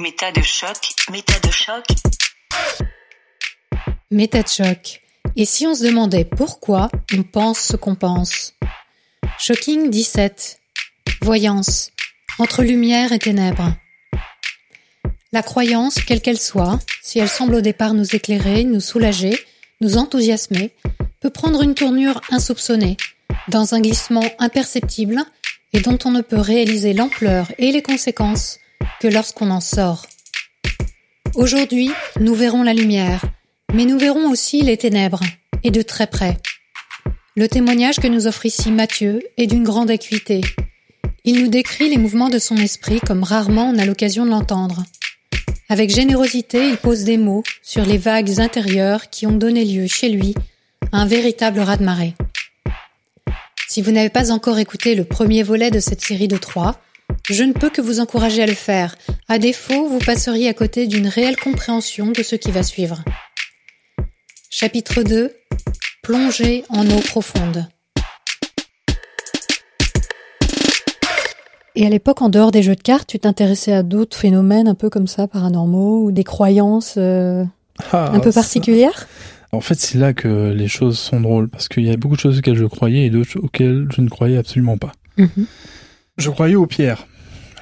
Méta de choc, méta de choc. Méta de choc. Et si on se demandait pourquoi on pense ce qu'on pense? Shocking 17. Voyance. Entre lumière et ténèbres. La croyance, quelle qu'elle soit, si elle semble au départ nous éclairer, nous soulager, nous enthousiasmer, peut prendre une tournure insoupçonnée, dans un glissement imperceptible et dont on ne peut réaliser l'ampleur et les conséquences que lorsqu'on en sort. Aujourd'hui, nous verrons la lumière, mais nous verrons aussi les ténèbres, et de très près. Le témoignage que nous offre ici Matthieu est d'une grande acuité. Il nous décrit les mouvements de son esprit comme rarement on a l'occasion de l'entendre. Avec générosité, il pose des mots sur les vagues intérieures qui ont donné lieu chez lui à un véritable raz-de-marée. Si vous n'avez pas encore écouté le premier volet de cette série de trois, je ne peux que vous encourager à le faire. À défaut, vous passeriez à côté d'une réelle compréhension de ce qui va suivre. Chapitre 2 Plonger en eau profonde. Et à l'époque, en dehors des jeux de cartes, tu t'intéressais à d'autres phénomènes un peu comme ça, paranormaux, ou des croyances euh, Ah, un peu ça- particulières? En fait, c'est là que les choses sont drôles, parce qu'il y a beaucoup de choses auxquelles je croyais et d'autres auxquelles je ne croyais absolument pas. Mhm. Je croyais aux pierres.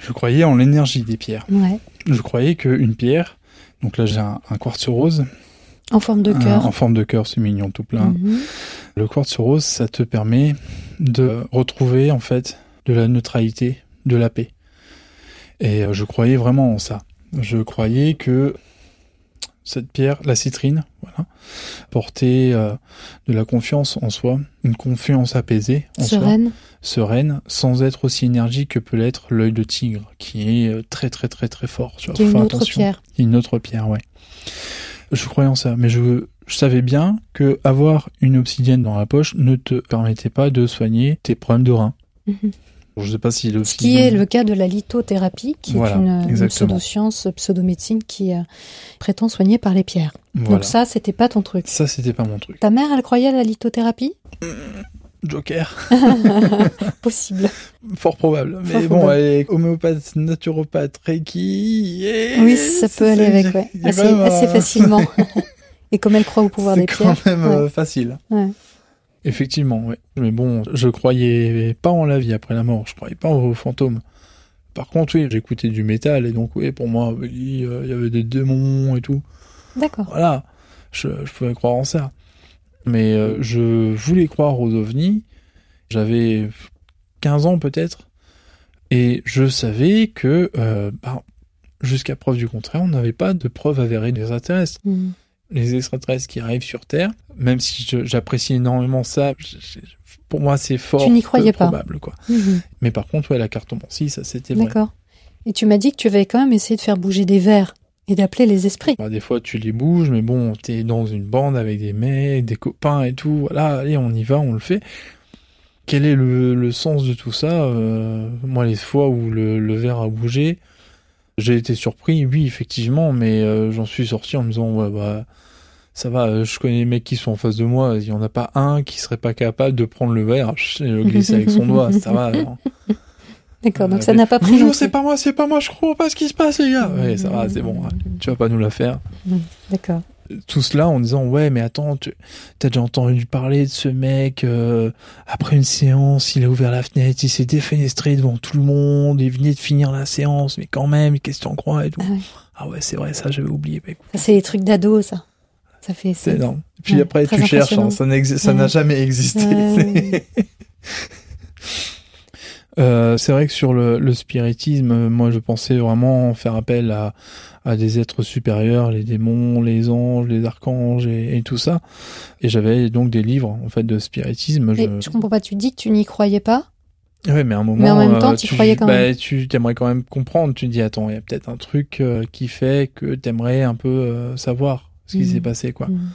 Je croyais en l'énergie des pierres. Ouais. Je croyais qu'une pierre, donc là j'ai un, un quartz rose, En forme de cœur. en forme de cœur, c'est mignon tout plein. Mhm. Le quartz rose, ça te permet de retrouver en fait de la neutralité, de la paix. Et euh, je croyais vraiment en ça. Je croyais que cette pierre, la citrine, voilà, portait euh, de la confiance en soi, une confiance apaisée en soi, Sereine. sereine, sans être aussi énergique que peut l'être l'œil de tigre, qui est euh, très très très très fort. Tu vois, Qui est une autre attention. pierre. Une autre pierre, ouais. Je croyais en ça, mais je, je savais bien que avoir une obsidienne dans la poche ne te permettait pas de soigner tes problèmes de reins. Mhm. Je sais pas si Ce qui est le cas de la lithothérapie, qui Voilà, est une, une pseudo-science, pseudo-médecine qui euh, prétend soigner par les pierres. Voilà. Donc ça, c'était pas ton truc. Ça, c'était pas mon truc. Ta mère, elle croyait à la lithothérapie? Joker, Possible. fort probable. Mais Fort bon, probable. elle est homéopathe, naturopathe, reiki... Oui, ça peut aller avec, ouais. a Assez, quand euh, facilement. Et comme elle croit au pouvoir C'est des quand pierres. même euh, facile. Ouais. Effectivement, oui. Mais bon, je croyais pas en la vie après la mort, je croyais pas aux fantômes. Par contre, oui, j'écoutais du métal, et donc, oui, pour moi, il y avait des démons et tout. D'accord. Voilà, je, je pouvais croire en ça. Mais euh, je voulais croire aux ovnis. J'avais 15 ans peut-être. Et je savais que, euh, bah, jusqu'à preuve du contraire, on n'avait pas de preuve avérée des extraterrestres. Les extraterrestres qui arrivent sur Terre, même si j'apprécie énormément ça, je- pour moi c'est fort Tu n'y croyais pas. probable. Quoi. Mhm. Mais par contre, ouais, la cartomancie, ça c'était vrai. D'accord. Et tu m'as dit que tu avais quand même essayé de faire bouger des vers et d'appeler les esprits. Bah, des fois, tu les bouges, mais bon, t'es dans une bande avec des mecs, des copains et tout. Voilà, allez, on y va, on le fait. Quel est le, le sens de tout ça? Euh, Moi, les fois où le, le verre a bougé, j'ai été surpris, oui, effectivement, mais euh, j'en suis sorti en me disant, ouais, bah, ça va, euh, je connais les mecs qui sont en face de moi, il y en a pas un qui serait pas capable de prendre le verre et le glisser avec son doigt, ça va. alors. D'accord. Donc Euh, ça n'a pas pris. C'est pas moi, c'est pas moi, je crois pas ce qui se passe, les gars. Ouais, ça va, c'est bon, ouais. tu vas pas nous la faire. D'accord. Tout cela en disant ouais mais attends tu as déjà entendu parler de ce mec euh, après une séance il a ouvert la fenêtre il s'est défenestré devant tout le monde il venait de finir la séance mais quand même qu'est-ce que t'en crois et tout Ah ouais. ah ouais c'est vrai ça j'avais oublié Ça, c'est les trucs d'ado, ça. Ça fait. c'est énorme puis Ouais, après tu cherches hein, ça ça n'a Ouais. jamais existé Ouais. Euh, c'est vrai que sur le, le spiritisme, moi je pensais vraiment faire appel à, à des êtres supérieurs, les démons, les anges, les archanges et, et tout ça. Et j'avais donc des livres en fait de spiritisme. Mais je comprends pas. Tu dis que tu n'y croyais pas? Ouais, mais à un moment, Mais en même temps, euh, t'y croyais quand bah, même. Tu t'aimerais quand même comprendre. Tu te dis attends, il y a peut-être un truc euh, qui fait que t'aimerais un peu euh, savoir ce qui Mhm. s'est passé quoi. Mhm.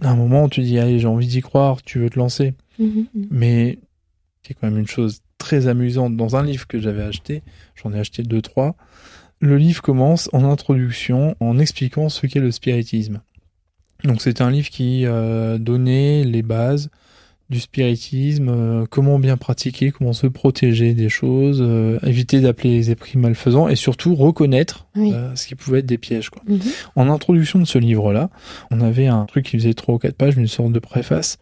À un moment, tu dis allez, j'ai envie d'y croire. Tu veux te lancer. Mhm. Mais c'est quand même une chose très amusante dans un livre que j'avais acheté. J'en ai acheté deux, trois. Le livre commence en introduction en expliquant ce qu'est le spiritisme. Donc c'est un livre qui euh, donnait les bases du spiritisme, euh, comment bien pratiquer, comment se protéger des choses, euh, éviter d'appeler les esprits malfaisants et surtout reconnaître Oui. euh, ce qui pouvait être des pièges. Quoi. Mhm. En introduction de ce livre-là, on avait un truc qui faisait trois ou quatre pages, une sorte de préface,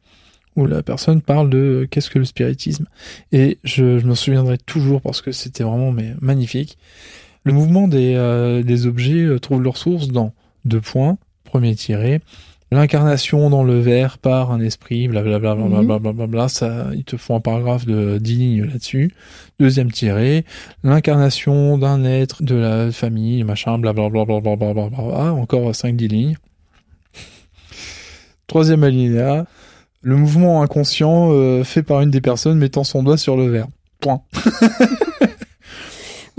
où la personne parle de qu'est-ce que le spiritisme. Et je, je me souviendrai toujours parce que c'était vraiment mais, magnifique. Le mouvement des, euh, des objets euh, trouve leur source dans deux points. Premier tiré, l'incarnation dans le verre par un esprit, blablabla, blablabla, blablabla, ça, ils te font un paragraphe de 10 lignes là-dessus. Deuxième tiré, l'incarnation d'un être de la famille, machin, blablabla, blablabla, blablabla, encore 5-10 lignes. Troisième alinéa, le mouvement inconscient euh, fait par une des personnes mettant son doigt sur le verre. Point.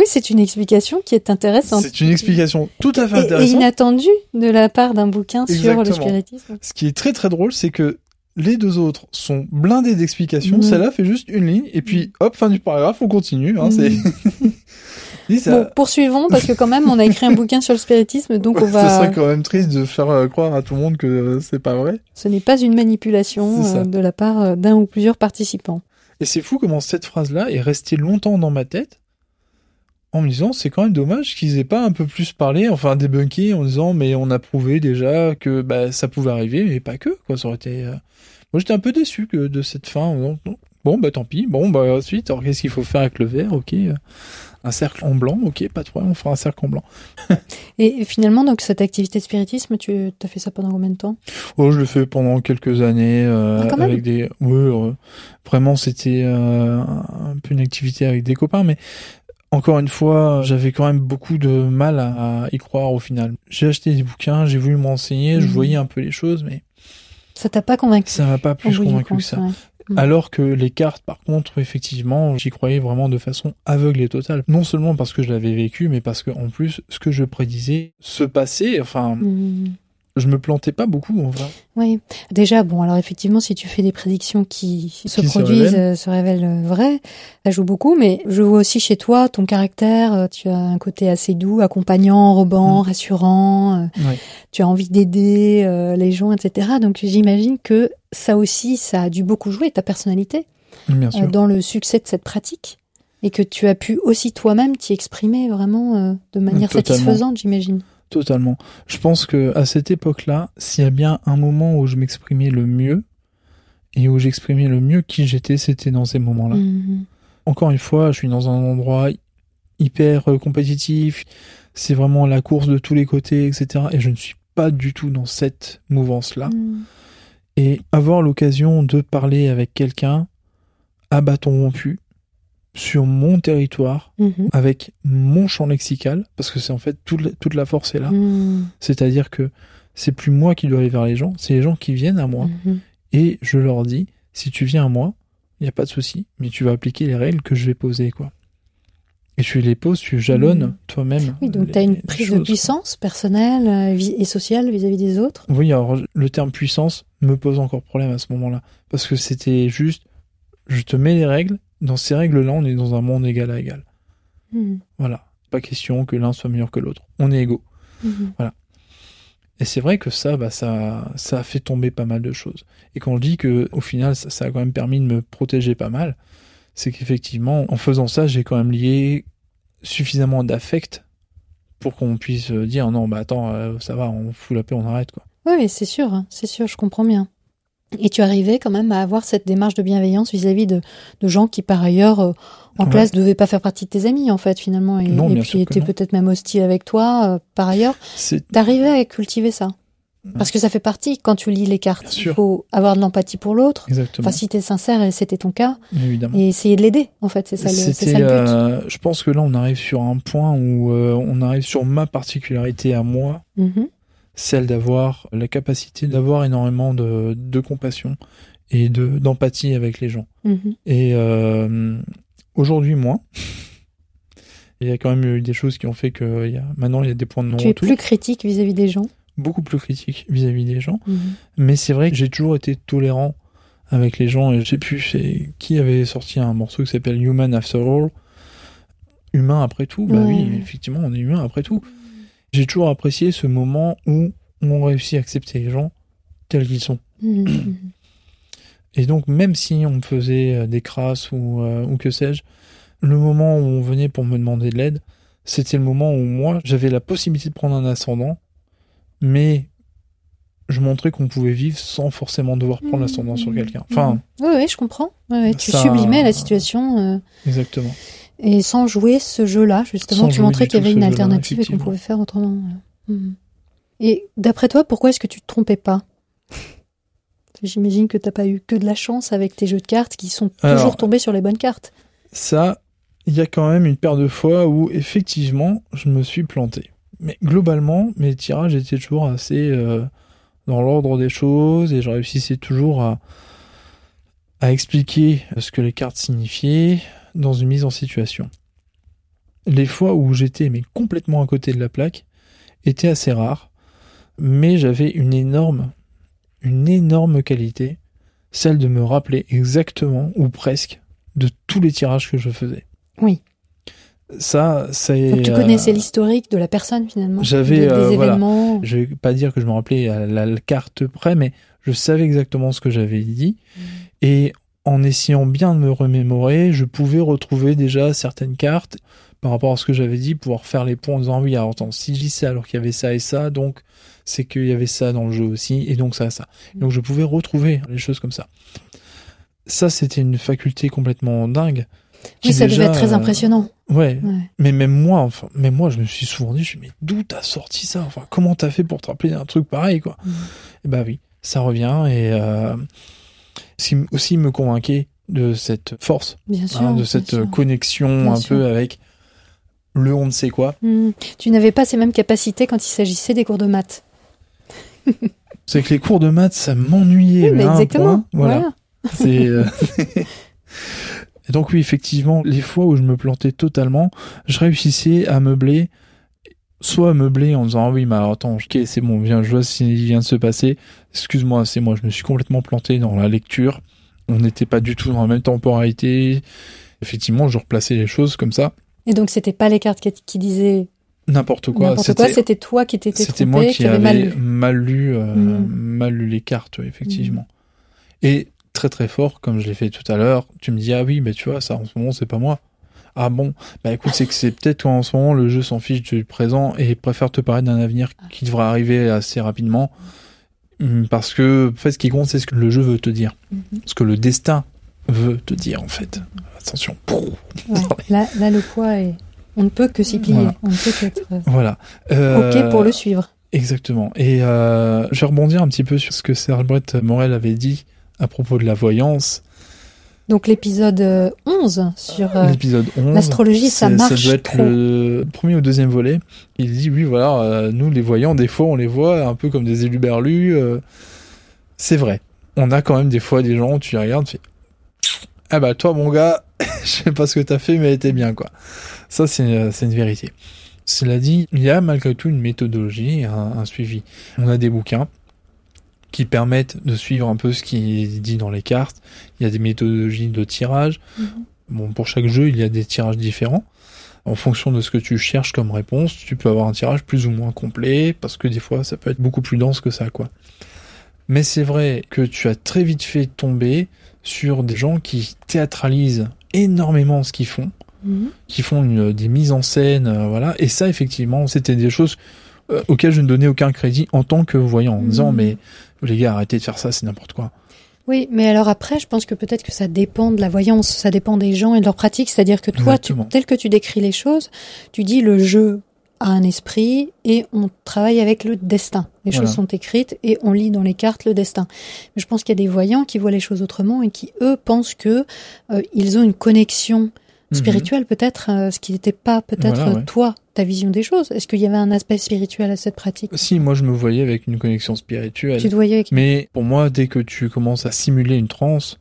Oui, c'est une explication qui est intéressante. C'est une explication tout à fait Et- et, intéressante. inattendue de la part d'un bouquin sur le spiritisme. Ce qui est très très drôle, c'est que les deux autres sont blindés d'explications. Mhm. Celle-là fait juste une ligne et puis hop, fin du paragraphe, on continue. Hein, ça, Bon, poursuivons parce que quand même on a écrit un bouquin sur le spiritisme, donc on Ce va. serait quand même triste de faire euh, croire à tout le monde que euh, c'est pas vrai. Ce n'est pas une manipulation euh, de la part euh, d'un ou plusieurs participants. Et c'est fou comment cette phrase-là est restée longtemps dans ma tête en me disant c'est quand même dommage qu'ils aient pas un peu plus parlé, enfin débunké en disant mais on a prouvé déjà que bah, ça pouvait arriver, mais pas que quoi. Ça aurait été. euh, Moi j'étais un peu déçu que de cette fin. non, Bon bah tant pis. Bon bah ensuite alors qu'est-ce qu'il faut faire avec le verre Ok, euh, un cercle en blanc. Ok, pas de problème, on fera un cercle en blanc. Et finalement, donc cette activité de spiritisme, tu as fait ça pendant combien de temps? Oh, je le fais pendant quelques années euh, Ah, avec des. Oui, euh, vraiment, c'était euh, un peu une activité avec des copains, mais encore une fois, j'avais quand même beaucoup de mal à, à y croire au final. J'ai acheté des bouquins, j'ai voulu m'enseigner, je Mhm. voyais un peu les choses, mais Ça t'a pas convaincu ça m'a pas plus convaincu compte, que ça. ouais. Mhm. Alors que les cartes, par contre, effectivement, j'y croyais vraiment de façon aveugle et totale. Non seulement parce que je l'avais vécu, mais parce que en plus, ce que je prédisais se passait. Enfin, Mhm. Je me plantais pas beaucoup en vrai. Oui, déjà, bon, alors effectivement, si tu fais des prédictions qui, se Qui se produisent, révèlent. euh, se révèlent euh, vraies, ça joue beaucoup, mais je vois aussi chez toi ton caractère, euh, tu as un côté assez doux, accompagnant, enrobant, Mm. rassurant, tu as envie d'aider euh, les gens, etc. Donc j'imagine que ça aussi, ça a dû beaucoup jouer, ta personnalité, Bien euh, dans le succès de cette pratique. Et que tu as pu aussi toi-même t'y exprimer vraiment euh, de manière Totalement. satisfaisante, j'imagine. Totalement. Je pense que à cette époque-là, s'il y a bien un moment où je m'exprimais le mieux et où j'exprimais le mieux qui j'étais, c'était dans ces moments-là. Mhm. Encore une fois, je suis dans un endroit hyper euh, compétitif. C'est vraiment la course de tous les côtés, etc. Et je ne suis pas du tout dans cette mouvance-là. Mhm. Et avoir l'occasion de parler avec quelqu'un à bâton rompu sur mon territoire Mhm. avec mon champ lexical, parce que c'est en fait toute la, toute la force est là. Mhm. C'est-à-dire que c'est plus moi qui dois aller vers les gens, c'est les gens qui viennent à moi. Mhm. Et je leur dis, si tu viens à moi, il n'y a pas de souci, mais tu vas appliquer les règles que je vais poser, quoi. Et tu les poses, tu jalonnes toi-même. Oui, donc tu as une prise choses, de puissance personnelle euh, vis- et sociale vis-à-vis des autres? Oui, alors le terme puissance me pose encore problème à ce moment-là. Parce que c'était juste, je te mets les règles, dans ces règles-là, on est dans un monde égal à égal. Mhm. Voilà. Pas question que l'un soit meilleur que l'autre. On est égaux. Mhm. Et c'est vrai que ça, bah, ça, ça a fait tomber pas mal de choses. Et quand je dis que, au final, ça, ça a quand même permis de me protéger pas mal, c'est qu'effectivement, en faisant ça, j'ai quand même lié suffisamment d'affect pour qu'on puisse dire non, bah attends, euh, ça va, on fout la paix, on arrête quoi. Oui, c'est sûr, hein, c'est sûr, je comprends bien. Et tu arrivais quand même à avoir cette démarche de bienveillance vis-à-vis de, de gens qui, par ailleurs, euh, en Ouais. classe, ne devaient pas faire partie de tes amis, en fait, finalement, et, Non, et puis étaient peut-être même hostiles avec toi, euh, par ailleurs. C'est T'arrivais à cultiver ça. Parce que ça fait partie, quand tu lis les cartes, il faut avoir de l'empathie pour l'autre. exactement, Enfin, si t'es sincère, et c'était ton cas, évidemment. et essayer de l'aider, en fait, c'est ça, ça le but. euh, je pense que là, on arrive sur un point où euh, on arrive sur ma particularité à moi, Mhm. Celle d'avoir la capacité d'avoir énormément de, de compassion et de d'empathie avec les gens. Mhm. Et euh, aujourd'hui, moins. Il y a quand même eu des choses qui ont fait que il y a, maintenant il y a des points de Tu es non-retour, plus critique vis-à-vis des gens? beaucoup plus critiques vis-à-vis des gens. Mhm. Mais c'est vrai que j'ai toujours été tolérant avec les gens. Et je sais plus qui avait sorti un morceau qui s'appelle Human After All? Humain après tout. Bah Ouais. oui, effectivement, on est humain après tout. J'ai toujours apprécié ce moment où on réussit à accepter les gens tels qu'ils sont. Mhm. Et donc, même si on me faisait euh, des crasses ou, euh, ou que sais-je, le moment où on venait pour me demander de l'aide, c'était le moment où moi, j'avais la possibilité de prendre un ascendant, mais je montrais qu'on pouvait vivre sans forcément devoir prendre l'ascendant sur quelqu'un. Enfin, Oui, oui, je comprends. Ouais, ouais, tu Ça- sublimais la situation euh, exactement. Et sans jouer ce jeu-là, justement, Sans tu montrais qu'il y avait une alternative et qu'on pouvait faire autrement. ouais. Mhm. Et d'après toi, pourquoi est-ce que tu te trompais pas? J'imagine que t'as pas eu que de la chance avec tes jeux de cartes qui sont toujours Alors- tombés sur les bonnes cartes. Ça, il y a quand même une paire de fois où effectivement, je me suis planté. Mais globalement, mes tirages étaient toujours assez euh, dans l'ordre des choses et je réussissais toujours à, à expliquer ce que les cartes signifiaient dans une mise en situation. Les fois où j'étais mais complètement à côté de la plaque étaient assez rares, mais j'avais une énorme, une énorme qualité, celle de me rappeler exactement ou presque de tous les tirages que je faisais. Oui. Ça, c'est. Donc tu euh, connaissais l'historique de la personne finalement. j'avais, de- des euh, voilà. Je vais pas dire que je me rappelais à la, la carte près, mais je savais exactement ce que j'avais dit. Mm. Et en essayant bien de me remémorer, je pouvais retrouver déjà certaines cartes par rapport à ce que j'avais dit, pouvoir faire les points en disant oui, alors attends, si je dis ça alors qu'il y avait ça et ça, donc c'est qu'il y avait ça dans le jeu aussi, et donc ça, ça. Donc je pouvais retrouver les choses comme ça. Ça, c'était une faculté complètement dingue. Oui, ça devait être très euh, impressionnant. Ouais, Ouais. mais même moi, enfin, moi, je me suis souvent dit, je me suis dit, mais d'où t'as sorti ça? Enfin, comment t'as fait pour te rappeler d'un truc pareil, quoi? Mhm. Et bah oui, ça revient. Et euh, ce qui aussi me convainquait de cette force, Bien sûr. hein, de bien cette sûr. connexion Bien un sûr. peu avec le on ne sait quoi. Hmm. Tu n'avais pas ces mêmes capacités quand il s'agissait des cours de maths. C'est que les cours de maths, ça m'ennuyait. Oui, exactement. point. Voilà. Euh, Et donc oui, effectivement, les fois où je me plantais totalement, je réussissais à meubler, soit à meubler en disant ah oui, mais attends, ok, c'est bon, viens, je vois ce qui vient de se passer. Excuse-moi, c'est moi, je me suis complètement planté dans la lecture. On n'était pas du tout dans la même temporalité. Effectivement, je replaçais les choses comme ça, Et donc c'était pas les cartes qui, qui disaient n'importe quoi. C'était toi qui t'étais c'était moi qui avais avais mal lu. mal lu, euh, mal lu les cartes, ouais, effectivement. Et très très fort, comme je l'ai fait tout à l'heure, tu me dis ah oui, mais tu vois ça en ce moment c'est pas moi. Ah bon, bah écoute c'est que c'est peut-être qu'en ce moment le jeu s'en fiche du présent et préfère te parler d'un avenir qui devrait arriver assez rapidement. Mm, Parce que en fait ce qui compte c'est ce que le jeu veut te dire, Mhm. ce que le destin veut te dire en fait. Attention. Ouais. Là, là, le poids est. On ne peut que s'y plier. Voilà. On ne peut qu'être euh, Voilà. Euh, ok pour le suivre. Exactement. Et euh, je vais rebondir un petit peu sur ce que Serge Brett Morel avait dit à propos de la voyance. Donc l'épisode euh, 11 sur euh, L'épisode 11. l'astrologie, ça marche Ça doit être trop. le premier ou deuxième volet. Il dit oui, voilà, euh, nous les voyants, des fois on les voit un peu comme des éluberlus. euh, c'est vrai. On a quand même des fois des gens, tu les regardes, tu fais ah bah toi mon gars, je sais pas ce que t'as fait, mais elle était bien quoi. Ça c'est euh, une vérité. Cela dit, il y a malgré tout une méthodologie, un, un suivi. On a des bouquins qui permettent de suivre un peu ce qui est dit dans les cartes. Il y a des méthodologies de tirage. Mhm. Bon, pour chaque jeu, il y a des tirages différents. En fonction de ce que tu cherches comme réponse, tu peux avoir un tirage plus ou moins complet, parce que des fois, ça peut être beaucoup plus dense que ça, quoi. Mais c'est vrai que tu as très vite fait tomber sur des gens qui théâtralisent énormément ce qu'ils font, Mhm. qui font une- des mises en scène, euh, voilà. Et ça, effectivement, c'était des choses euh, auxquelles je ne donnais aucun crédit en tant que voyant, en disant, Mhm. mais les gars, arrêtez de faire ça, c'est n'importe quoi. Oui, mais alors après, je pense que peut-être que ça dépend de la voyance, ça dépend des gens et de leur pratique. C'est-à-dire que toi, tu, tel que tu décris les choses, tu dis le jeu a un esprit et on travaille avec le destin. Les Voilà. choses sont écrites et on lit dans les cartes le destin. Mais je pense qu'il y a des voyants qui voient les choses autrement et qui eux pensent que euh, ils ont une connexion Mhm. spirituelle peut-être, euh, ce qui n'était pas peut-être Voilà, ouais. toi, ta vision des choses. Est-ce qu'il y avait un aspect spirituel à cette pratique? Si, moi, je me voyais avec une connexion spirituelle. Tu te voyais avec... Mais pour moi, dès que tu commences à simuler une transe,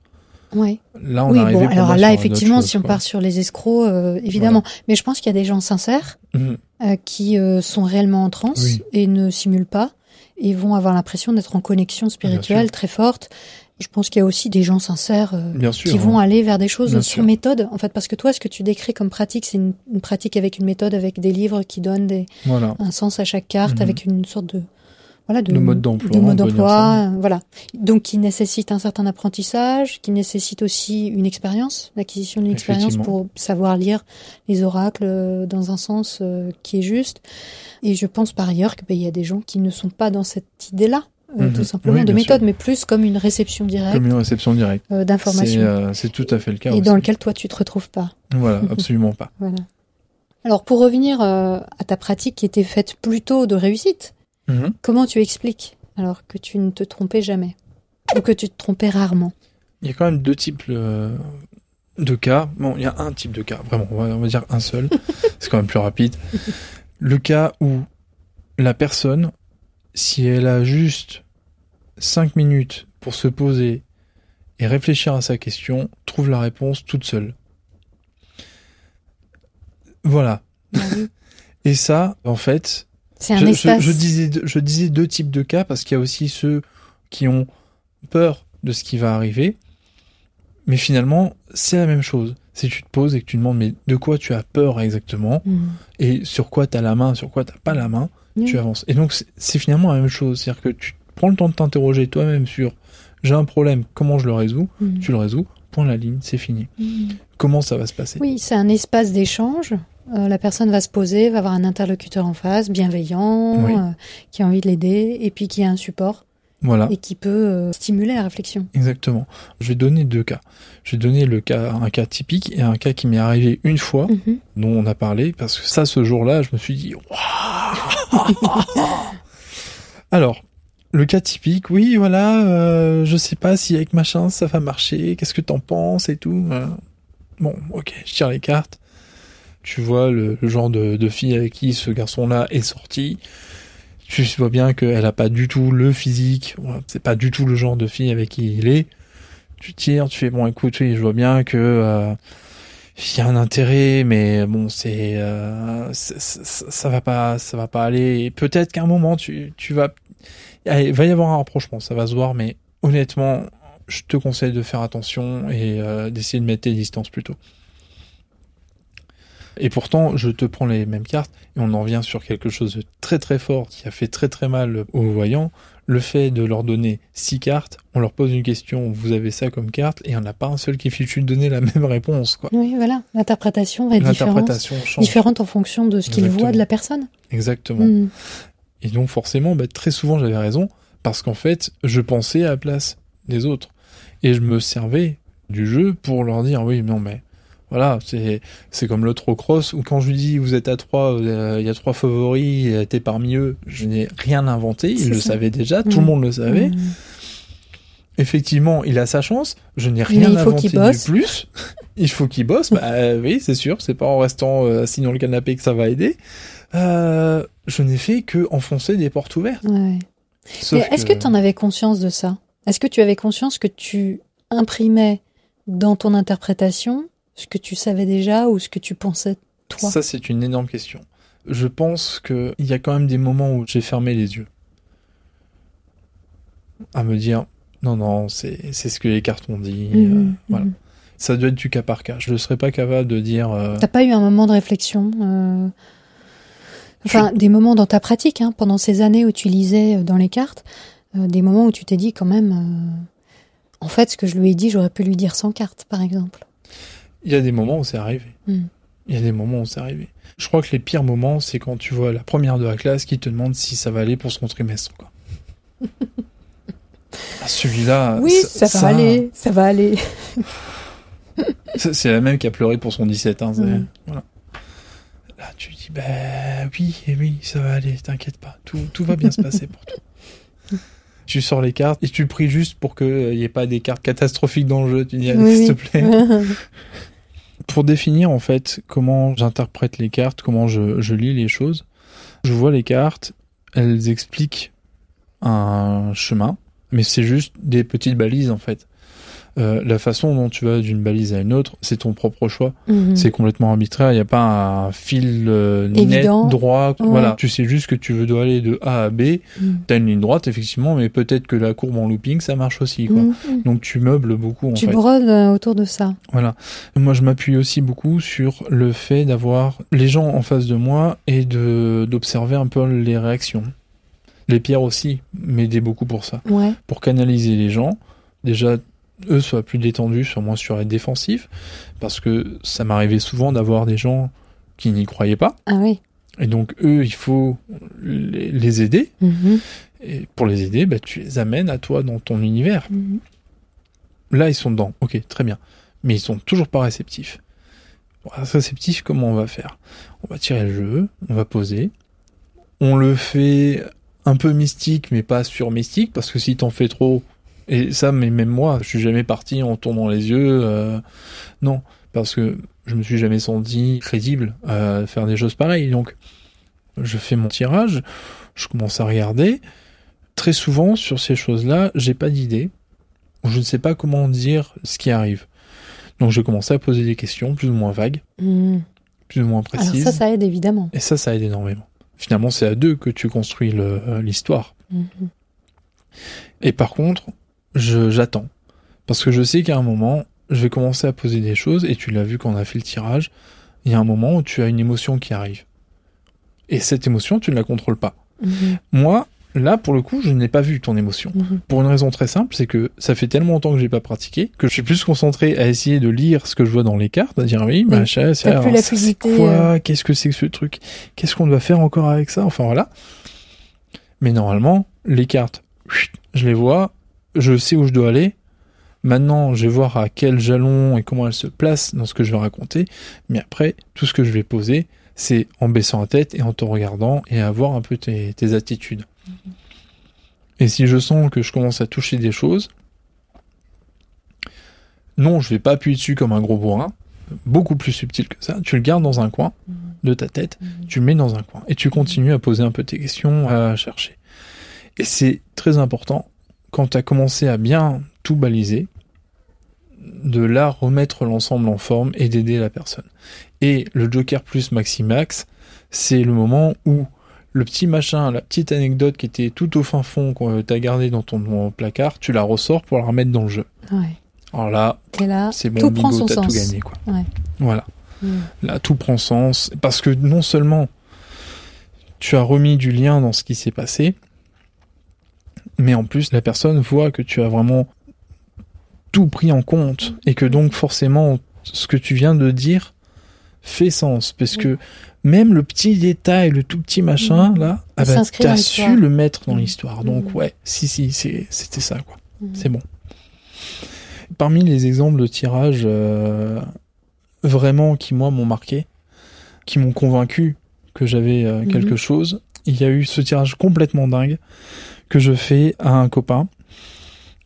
Ouais. là, on oui, bon, alors là, effectivement, chose, si on part sur les escrocs, euh, évidemment. Mais je pense qu'il y a des gens sincères Mhm. euh, qui euh, sont réellement en transe Oui. et ne simulent pas et vont avoir l'impression d'être en connexion spirituelle très forte. Je pense qu'il y a aussi des gens sincères euh, Bien sûr. qui vont hein. aller vers des choses Bien sûr. méthode. En fait, parce que toi, ce que tu décris comme pratique, c'est une, une pratique avec une méthode, avec des livres qui donnent des, Voilà. un sens à chaque carte, Mhm. avec une sorte de voilà de, De mode d'emploi, de mode d'emploi, euh, voilà. Donc qui nécessite un certain apprentissage, qui nécessite aussi une expérience, l'acquisition d'une expérience pour savoir lire les oracles euh, dans un sens euh, qui est juste. Et je pense par ailleurs qu'il y a des gens qui ne sont pas dans cette idée-là, euh, Mhm. tout simplement, Oui, de méthode, sûr. mais plus comme une réception directe Comme une réception directe. euh, C'est d'informations. euh, c'est tout à fait le cas. et aussi. dans lequel toi tu te retrouves pas. Voilà, absolument pas. Voilà. Alors pour revenir euh, à ta pratique qui était faite plutôt de réussite, Mhm. comment tu expliques alors que tu ne te trompais jamais ou que tu te trompais rarement? Il y a quand même deux types de cas. Bon, il y a un type de cas, vraiment, on va, on va dire un seul. c'est quand même plus rapide. Le cas où la personne, si elle a juste cinq minutes pour se poser et réfléchir à sa question, trouve la réponse toute seule. Voilà. Et ça, en fait, C'est un je, je- espace. je disais, deux- je disais deux types de cas parce qu'il y a aussi ceux qui ont peur de ce qui va arriver. Mais finalement, c'est la même chose. Si tu te poses et que tu demandes mais de quoi tu as peur exactement? Mm. et sur quoi tu as la main, sur quoi tu pas la main, Tu avances. Et donc c'est- finalement la même chose. C'est-à-dire que tu prends le temps de t'interroger toi-même sur j'ai un problème, comment je le résous? Mm. Tu le résous, point la ligne, c'est fini. Mm. Comment ça va se passer? Oui, c'est un espace d'échange. Euh, la personne va se poser, va avoir un interlocuteur en face, bienveillant, Oui. euh, qui a envie de l'aider, et puis qui a un support Voilà. et qui peut euh, stimuler la réflexion. Exactement. Je vais donner deux cas. Je vais donner le cas, un cas typique et un cas qui m'est arrivé une fois, Mhm. dont on a parlé, parce que ça, ce jour-là, je me suis dit, Waouh Alors, le cas typique, oui, voilà, euh, je sais pas si avec machin ça va marcher, qu'est-ce que t'en penses et tout. euh. Bon, ok, je tire les cartes. Tu vois le, genre de, de fille avec qui ce garçon-là est sorti. Tu vois bien qu'elle a pas du tout le physique, c'est pas du tout le genre de fille avec qui il est. Tu tires, tu fais bon, écoute, oui, je vois bien que euh, il y a un intérêt, mais bon, c'est euh, ça va pas, ça va pas aller. Peut-être qu'à un moment, tu, vas, il va y avoir un rapprochement, ça va se voir, mais honnêtement, je te conseille de faire attention et euh, d'essayer de mettre tes distances plutôt. Et pourtant, je te prends les mêmes cartes et on en vient sur quelque chose de très très fort qui a fait très très mal aux voyants. Le fait de leur donner six cartes, on leur pose une question, vous avez ça comme carte, et il n'y en a pas un seul qui est fichu de donner la même réponse, quoi. Oui, voilà. L'interprétation va être différente, L'interprétation change. différente en fonction de ce qu'il Exactement. voit de la personne. Exactement. Mm. Et donc forcément, bah, très souvent j'avais raison, parce qu'en fait, je pensais à la place des autres. Et je me servais du jeu pour leur dire, oui, non mais voilà, c'est c'est comme l'autre au cross, où quand je lui dis, vous êtes à trois, euh, il y a trois favoris, t'es parmi eux, je n'ai rien inventé, il le ça. savait déjà, Mm. tout le monde le savait. Mm. Effectivement, il a sa chance, je n'ai rien inventé de bosse. plus. il faut qu'il bosse, bah euh, oui, c'est sûr, c'est pas en restant euh, assis dans le canapé que ça va aider. Euh, je n'ai fait que enfoncer des portes ouvertes. Ouais. Est-ce que tu en avais conscience de ça? Est-ce que tu avais conscience que tu imprimais dans ton interprétation ce que tu savais déjà ou ce que tu pensais toi? Ça, c'est une énorme question. Je pense qu'il y a quand même des moments où j'ai fermé les yeux. À me dire, non, non, c'est ce que les cartes ont dit. euh, Mhm, voilà. mhm. Ça doit être du cas par cas. Je ne serais pas capable de dire. euh, T'as pas eu un moment de réflexion euh, Enfin, des moments dans ta pratique, hein, pendant ces années où tu lisais euh, dans les cartes, des moments où tu t'es dit quand même, en fait, ce que je lui ai dit, j'aurais pu lui dire sans carte, par exemple. Il y a des moments où c'est arrivé. Mm. Il y a des moments où c'est arrivé. Je crois que les pires moments, c'est quand tu vois la première de la classe qui te demande si ça va aller pour son trimestre. Quoi. Ah, Celui-là. oui, ça, va aller, ça va aller. C'est la même qui a pleuré pour son 17. Hein, Mm. voilà. Là, tu dis, bah oui, et oui, ça va aller, t'inquiète pas, tout, tout va bien se passer pour toi. Tu sors les cartes et tu pries juste pour qu'il n'y ait pas des cartes catastrophiques dans le jeu. Tu dis, Oui, s'il te plaît. Pour définir en fait comment j'interprète les cartes, comment je, je lis les choses, je vois les cartes, elles expliquent un chemin, mais c'est juste des petites balises en fait. Euh, la façon dont tu vas d'une balise à une autre, c'est ton propre choix. Mhm. C'est complètement arbitraire. Il n'y a pas un fil euh, net, droit. Ouais. Voilà. Tu sais juste que tu veux dois aller de A à B. Mhm. T'as une ligne droite, effectivement, mais peut-être que la courbe en looping, ça marche aussi. Quoi. Mhm. Donc tu meubles beaucoup en Tu fait. brodes euh, autour de ça. Voilà. Moi, je m'appuie aussi beaucoup sur le fait d'avoir les gens en face de moi et de d'observer un peu les réactions. Les pierres aussi m'aidaient beaucoup pour ça. Ouais. Pour canaliser les gens. Déjà, eux soient plus détendus, soient moins sur être défensifs. Parce que ça m'arrivait souvent d'avoir des gens qui n'y croyaient pas. Ah oui. Et donc, eux, il faut les, aider. Mhm. Et pour les aider, bah, tu les amènes à toi dans ton univers. Mhm. Là, ils sont dedans. Ok, très bien. Mais ils sont toujours pas réceptifs. Bon, réceptifs, comment on va faire? On va tirer le jeu, on va poser. On le fait un peu mystique, mais pas sur mystique, parce que si t'en fais trop, et ça, mais même moi, je suis jamais parti en tournant les yeux. euh, non, parce que je me suis jamais senti crédible à faire des choses pareilles. Donc, je fais mon tirage, je commence à regarder. Très souvent, sur ces choses-là, j'ai pas d'idée. Je ne sais pas comment dire ce qui arrive. Donc, je commence à poser des questions plus ou moins vagues, Mhm. plus ou moins Alors précises. ça, ça aide évidemment. Et ça, ça aide énormément. Finalement, c'est à deux que tu construis euh, l'histoire. Mhm. Et par contre, j'attends. Parce que je sais qu'à un moment, je vais commencer à poser des choses, et tu l'as vu quand on a fait le tirage, il y a un moment où tu as une émotion qui arrive. Et cette émotion, tu ne la contrôles pas. Mhm. Moi, là, pour le coup, je n'ai pas vu ton émotion. Mhm. Pour une raison très simple, c'est que ça fait tellement longtemps que j'ai pas pratiqué, que je suis plus concentré à essayer de lire ce que je vois dans les cartes, à dire oui, la ça, c'est quoi, qu'est-ce que c'est que ce truc, qu'est-ce qu'on doit faire encore avec ça, enfin voilà. Mais normalement, les cartes, je les vois, je sais où je dois aller. Maintenant, je vais voir à quel jalon et comment elles se placent dans ce que je vais raconter. Mais après, tout ce que je vais poser, c'est en baissant la tête et en te regardant et à voir un peu tes, tes attitudes. Et si je sens que je commence à toucher des choses, non, je vais pas appuyer dessus comme un gros bourrin, beaucoup plus subtil que ça. Tu le gardes dans un coin Mhm. de ta tête, Mhm. tu le mets dans un coin et tu continues à poser un peu tes questions, à chercher. Et c'est très important quand tu as commencé à bien tout baliser, de là remettre l'ensemble en forme et d'aider la personne. Et le Joker plus Maximax, c'est le moment où le petit machin, la petite anecdote qui était tout au fin fond que tu as gardé dans ton, ton placard, tu la ressors pour la remettre dans le jeu. Ouais. Alors là, là. c'est bon, tout prend son tout gagné quoi. Ouais. Voilà. Mhm. Là, tout prend sens. Parce que non seulement tu as remis du lien dans ce qui s'est passé, mais en plus, la personne voit que tu as vraiment tout pris en compte et que donc forcément, ce que tu viens de dire fait sens. Parce que même le petit détail, le tout petit machin, là, ah bah, t'as su le mettre dans l'histoire. Donc ouais, si, si, c'était ça, quoi. Mhm. C'est bon. Parmi les exemples de tirage euh, vraiment qui moi m'ont marqué, qui m'ont convaincu que j'avais euh, Mhm. quelque chose, il y a eu ce tirage complètement dingue que je fais à un copain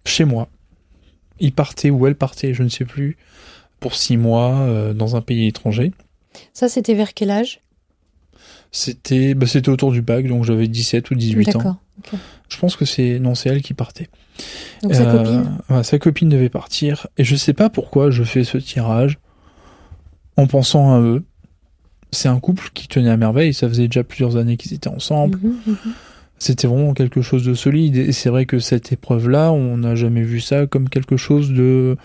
chez moi. Il partait ou elle partait, je ne sais plus, pour six mois euh, dans un pays étranger. Ça, c'était vers quel âge? C'était bah, c'était autour du bac, donc j'avais 17 ou 18 ans. Je pense que c'est non, c'est elle qui partait. Donc sa Euh, copine? sa copine devait partir. Et je sais pas pourquoi je fais ce tirage en pensant à eux. C'est un couple qui tenait à merveille. Ça faisait déjà plusieurs années qu'ils étaient ensemble. Mhm, mhm. C'était vraiment quelque chose de solide. Et c'est vrai que cette épreuve-là, on n'a jamais vu ça comme quelque chose de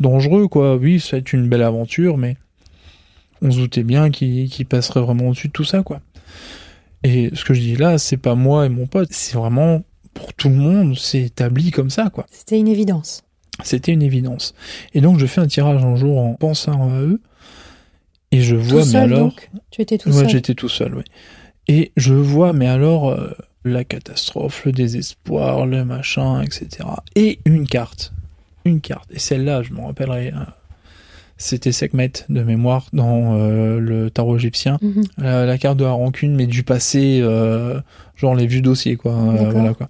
dangereux, quoi. Oui, ça va être une belle aventure, mais on se doutait bien qu'il passerait vraiment au-dessus de tout ça, quoi. Et ce que je dis là, c'est pas moi et mon pote. C'est vraiment pour tout le monde. C'est établi comme ça, quoi. C'était une évidence. C'était une évidence. Et donc je fais un tirage un jour en pensant à eux. Et je vois, tout mais alors. donc? Tu étais tout ouais, seul j'étais tout seul, oui. Et je vois, mais alors, euh, la catastrophe, le désespoir, le machin, etc. Et une carte. Une carte. Et celle-là, je m'en rappellerai. euh, C'était Sekhmet de mémoire dans euh, le tarot égyptien. Mhm. La, la carte de la rancune, mais du passé, euh, genre les vieux dossiers, quoi. euh, D'accord. voilà, quoi.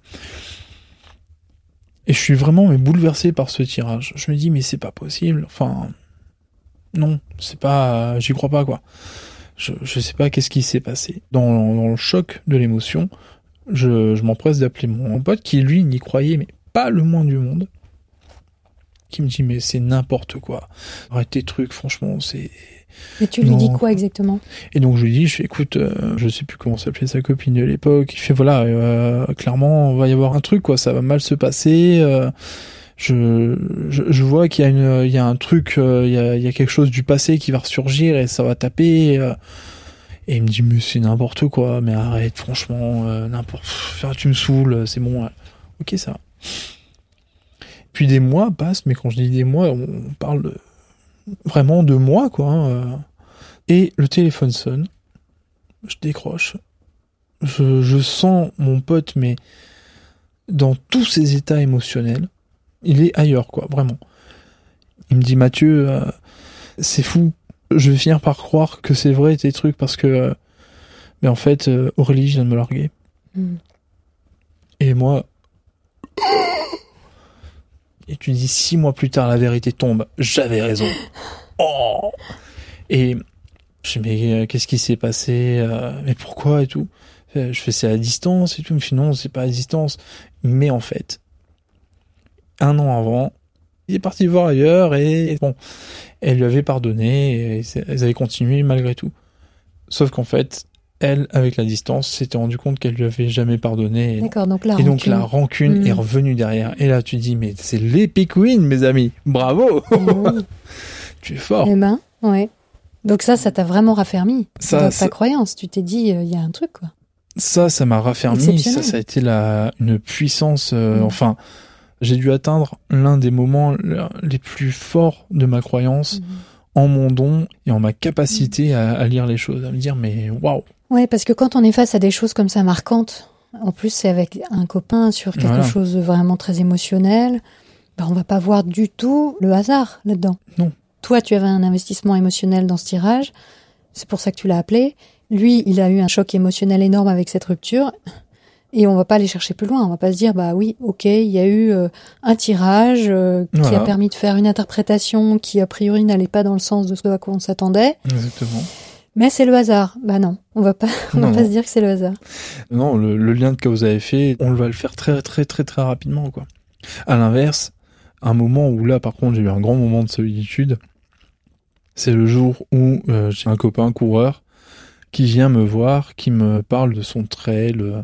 Et je suis vraiment mais, bouleversé par ce tirage. Je me dis, mais c'est pas possible. Enfin, non, c'est pas, j'y crois pas, quoi. Je, je sais pas qu'est-ce qui s'est passé. Dans, dans le choc de l'émotion, je, je m'empresse d'appeler mon pote qui, lui, n'y croyait, mais pas le moins du monde. Qui me dit, mais c'est n'importe quoi. Arrête tes trucs, franchement, c'est, Mais tu lui Non. dis quoi exactement? Et donc je lui dis, je fais, écoute, euh, je sais plus comment s'appelait sa copine de l'époque. Il fait, voilà, euh, clairement, va y avoir un truc, quoi, ça va mal se passer. euh, je, je, je vois qu'il y a une, il y a un truc, euh, il y a, il y a quelque chose du passé qui va ressurgir et ça va taper. Et il me dit, mais c'est n'importe quoi, mais arrête, franchement, euh, n'importe, tu me saoules, c'est bon. Ok, ça. Puis des mois passent, mais quand je dis des mois, on parle vraiment de mois, quoi. hein, euh. Et le téléphone sonne, je décroche, je, je sens mon pote, mais dans tous ses états émotionnels, il est ailleurs, quoi, vraiment. Il me dit, Mathieu, euh, c'est fou, je vais finir par croire que c'est vrai tes trucs parce que, euh, mais en fait, euh, Aurélie vient de me larguer. Mm. Et moi, et tu dis six mois plus tard, la vérité tombe. J'avais raison. Oh et je dis mais euh, qu'est-ce qui s'est passé Mais pourquoi et tout? Je fais c'est à distance et tout. Fait non, c'est pas à distance. Mais en fait, un an avant, il est parti voir ailleurs et bon, elle lui avait pardonné et elles avaient continué malgré tout. Sauf qu'en fait, elle, avec la distance, s'était rendu compte qu'elle lui avait jamais pardonné. Et, D'accord, donc la et donc rancune. la rancune est revenue derrière. Et là, tu dis, mais c'est l'epic win, mes amis. Bravo Oui. Tu es fort. Eh ben, ouais. Donc ça, ça t'a vraiment raffermi Ça, dans ta ça- croyance. Tu t'es dit, euh, il y a un truc, quoi. Ça, ça m'a raffermi. Ça, ça a été la, une puissance. euh, Mm. Enfin, j'ai dû atteindre l'un des moments le- les plus forts de ma croyance en mon don et en ma capacité à, à lire les choses, à me dire, mais waouh. Ouais, parce que quand on est face à des choses comme ça marquantes, en plus c'est avec un copain sur quelque Voilà. chose de vraiment très émotionnel, bah on va pas voir du tout le hasard là-dedans. Non. Toi, tu avais un investissement émotionnel dans ce tirage, c'est pour ça que tu l'as appelé. Lui, il a eu un choc émotionnel énorme avec cette rupture. Et on va pas aller chercher plus loin. On va pas se dire, bah oui, ok, il y a eu euh, un tirage euh, qui a permis de faire une interprétation qui a priori n'allait pas dans le sens de ce à quoi on s'attendait. Exactement. Mais c'est le hasard. Bah non, on va pas, on va pas non. se dire que c'est le hasard. Non, le, le lien de cause à effet, on va le faire très très très très rapidement quoi. À l'inverse, un moment où là par contre j'ai eu un grand moment de solitude, c'est le jour où euh, j'ai un copain coureur qui vient me voir, qui me parle de son trail, euh,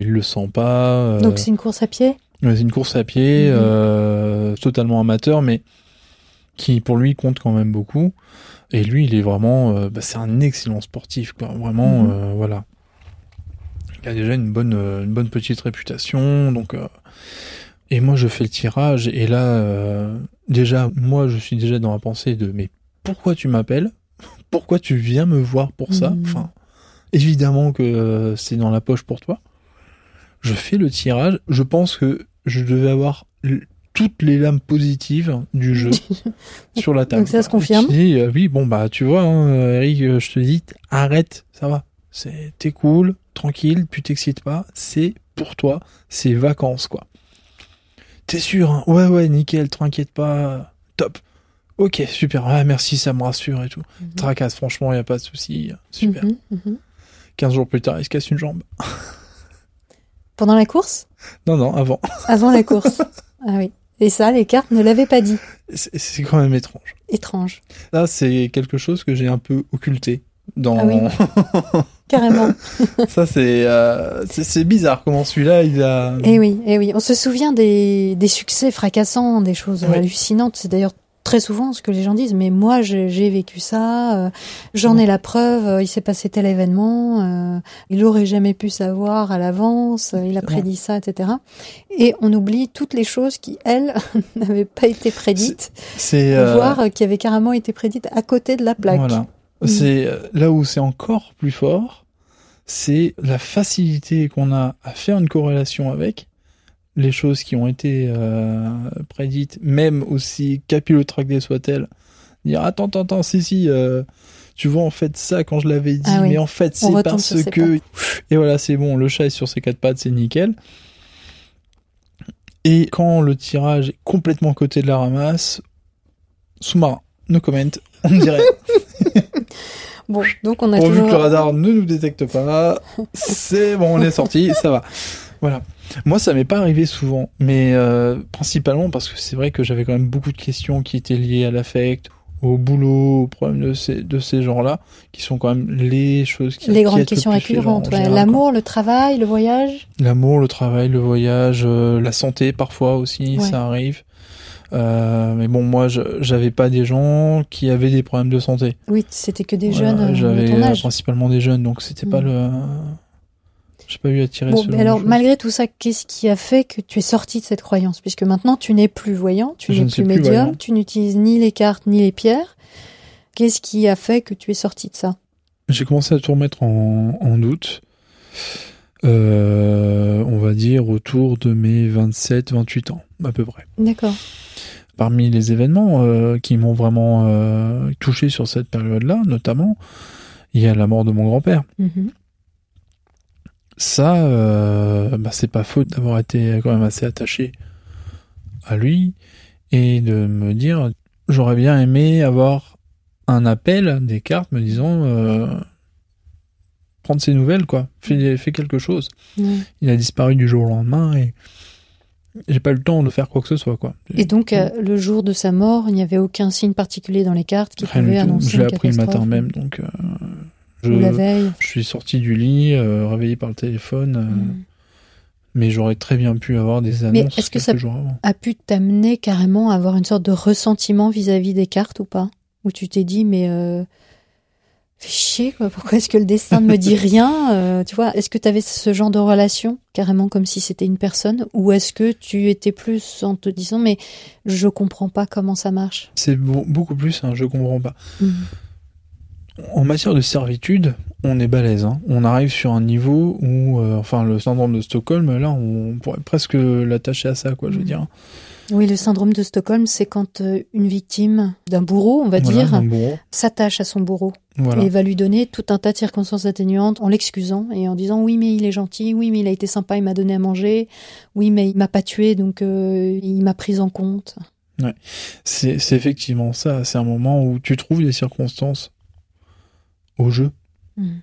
il le sent pas. euh, Donc c'est une course à pied? Ouais, C'est une course à pied, Mhm. euh, totalement amateur, mais qui pour lui compte quand même beaucoup. Et lui, il est vraiment, euh, bah, c'est un excellent sportif, quoi. Vraiment, Mhm. euh, voilà. Il a déjà une bonne, une bonne petite réputation, donc. euh, Et moi, je fais le tirage, et là, euh, déjà, moi, je suis déjà dans la pensée de, mais pourquoi tu m'appelles? Pourquoi tu viens me voir pour ça? Mhm. Enfin, évidemment que euh, c'est dans la poche pour toi. Je fais le tirage. Je pense que je devais avoir toutes les lames positives du jeu sur la table. Donc ça se confirme dis, euh, oui, bon bah tu vois, hein, Eric, euh, je te dis, arrête, ça va. C'est t'es cool, tranquille, tu t'excites pas. C'est pour toi, c'est vacances quoi. T'es sûr hein? Ouais ouais, nickel, t'inquiète pas, top. Ok, super. Ah, merci, ça me rassure et tout. Tracasse, franchement, y a pas de souci. Super. Mhm, mhm. 15 jours plus tard, il se casse une jambe. Pendant la course Non, non, avant. Avant la course. ah oui. Et ça, les cartes ne l'avaient pas dit. C'est quand même étrange. Étrange. Là, c'est quelque chose que j'ai un peu occulté. Dans... Ah oui. Carrément. ça, c'est euh, c'est- bizarre comment celui-là, il a... Eh oui, eh oui. On se souvient des, des succès fracassants, des choses hallucinantes. C'est d'ailleurs très souvent ce que les gens disent. Mais moi, j'ai vécu ça. euh, J'en ai la preuve. euh, Il s'est passé tel événement. euh, il aurait jamais pu savoir à l'avance. Il a prédit ça, etc. Et on oublie toutes les choses qui, elles, n'avaient pas été prédites, C'est... voire qui avaient carrément été prédites à côté de la plaque. Voilà. Mm. C'est là où c'est encore plus fort, c'est la facilité qu'on a à faire une corrélation avec les choses qui ont été euh, prédites, même aussi capillotractées soient-elles. Dire attends, attends, attends, si, si, euh, tu vois en fait ça quand je l'avais dit, Ah oui. mais en fait c'est parce que et voilà c'est bon, le chat est sur ses quatre pattes, c'est nickel. Et quand le tirage est complètement côté de la ramasse, sous-marin, no comment, on dirait Bon, donc on a Pourvu toujours. que le radar ne nous détecte pas, c'est bon, on est sorti, ça va. Voilà. Moi, ça m'est pas arrivé souvent, mais euh, principalement parce que c'est vrai que j'avais quand même beaucoup de questions qui étaient liées à l'affect, au boulot, aux problèmes de ces, de ces gens-là, qui sont quand même les choses qui les grandes le questions récurrentes. ouais. L'amour, le travail, le voyage? L'amour, le travail, le voyage, euh, la santé parfois aussi, Ouais. ça arrive. Euh, mais bon, moi, j'avais pas des gens qui avaient des problèmes de santé. Oui, c'était que des Voilà, jeunes euh, de J'avais euh, principalement des jeunes, donc c'était pas Mm. le. J'ai pas eu à tirer Bon, ce mais alors, malgré tout ça, qu'est-ce qui a fait que tu es sorti de cette croyance? Puisque maintenant, tu n'es plus voyant, tu n'es plus médium, voyant. tu n'utilises ni les cartes ni les pierres. Qu'est-ce qui a fait que tu es sorti de ça? J'ai commencé à tout remettre en, en doute. Euh, on va dire autour de mes 27-28 ans, à peu près. D'accord. Parmi les événements euh, qui m'ont vraiment euh, touché sur cette période-là, notamment, il y a la mort de mon grand-père. Mhm. Ça, euh, bah, c'est pas faute d'avoir été quand même assez attaché à lui et de me dire, j'aurais bien aimé avoir un appel des cartes me disant, euh, prendre ses nouvelles, quoi, fais, fais quelque chose. Il a disparu du jour au lendemain et j'ai pas eu le temps de faire quoi que ce soit, quoi. Et donc, euh, le jour de sa mort, il n'y avait aucun signe particulier dans les cartes qui Rien pouvait annoncer Je l'ai appris le matin même, donc euh, je, Ou la veille. je suis sorti du lit, euh, réveillé par le téléphone, euh, Mhm. mais j'aurais très bien pu avoir des Mais annonces est-ce que ça-. A pu t'amener carrément à avoir une sorte de ressentiment vis-à-vis des cartes ou pas? Où tu t'es dit, mais euh, fais chier, quoi. Pourquoi est-ce que le destin ne me dit rien Euh, Tu vois, est-ce que tu avais ce genre de relation, carrément comme si c'était une personne? Ou est-ce que tu étais plus en te disant, mais je comprends pas comment ça marche? C'est beau- beaucoup plus, hein, je comprends pas. Mhm. En matière de servitude, on est balèze. hein. On arrive sur un niveau où, euh, enfin, le syndrome de Stockholm, là, on pourrait presque l'attacher à ça, quoi, je veux dire. Oui, le syndrome de Stockholm, c'est quand euh, une victime d'un bourreau, on va Voilà, dire, s'attache à son bourreau. Voilà. et va lui donner tout un tas de circonstances atténuantes en l'excusant et en disant oui mais il est gentil, oui mais il a été sympa, il m'a donné à manger, oui mais il m'a pas tué donc euh, il m'a prise en compte. C'est c'est effectivement ça. C'est un moment où tu trouves des circonstances au jeu. Mm.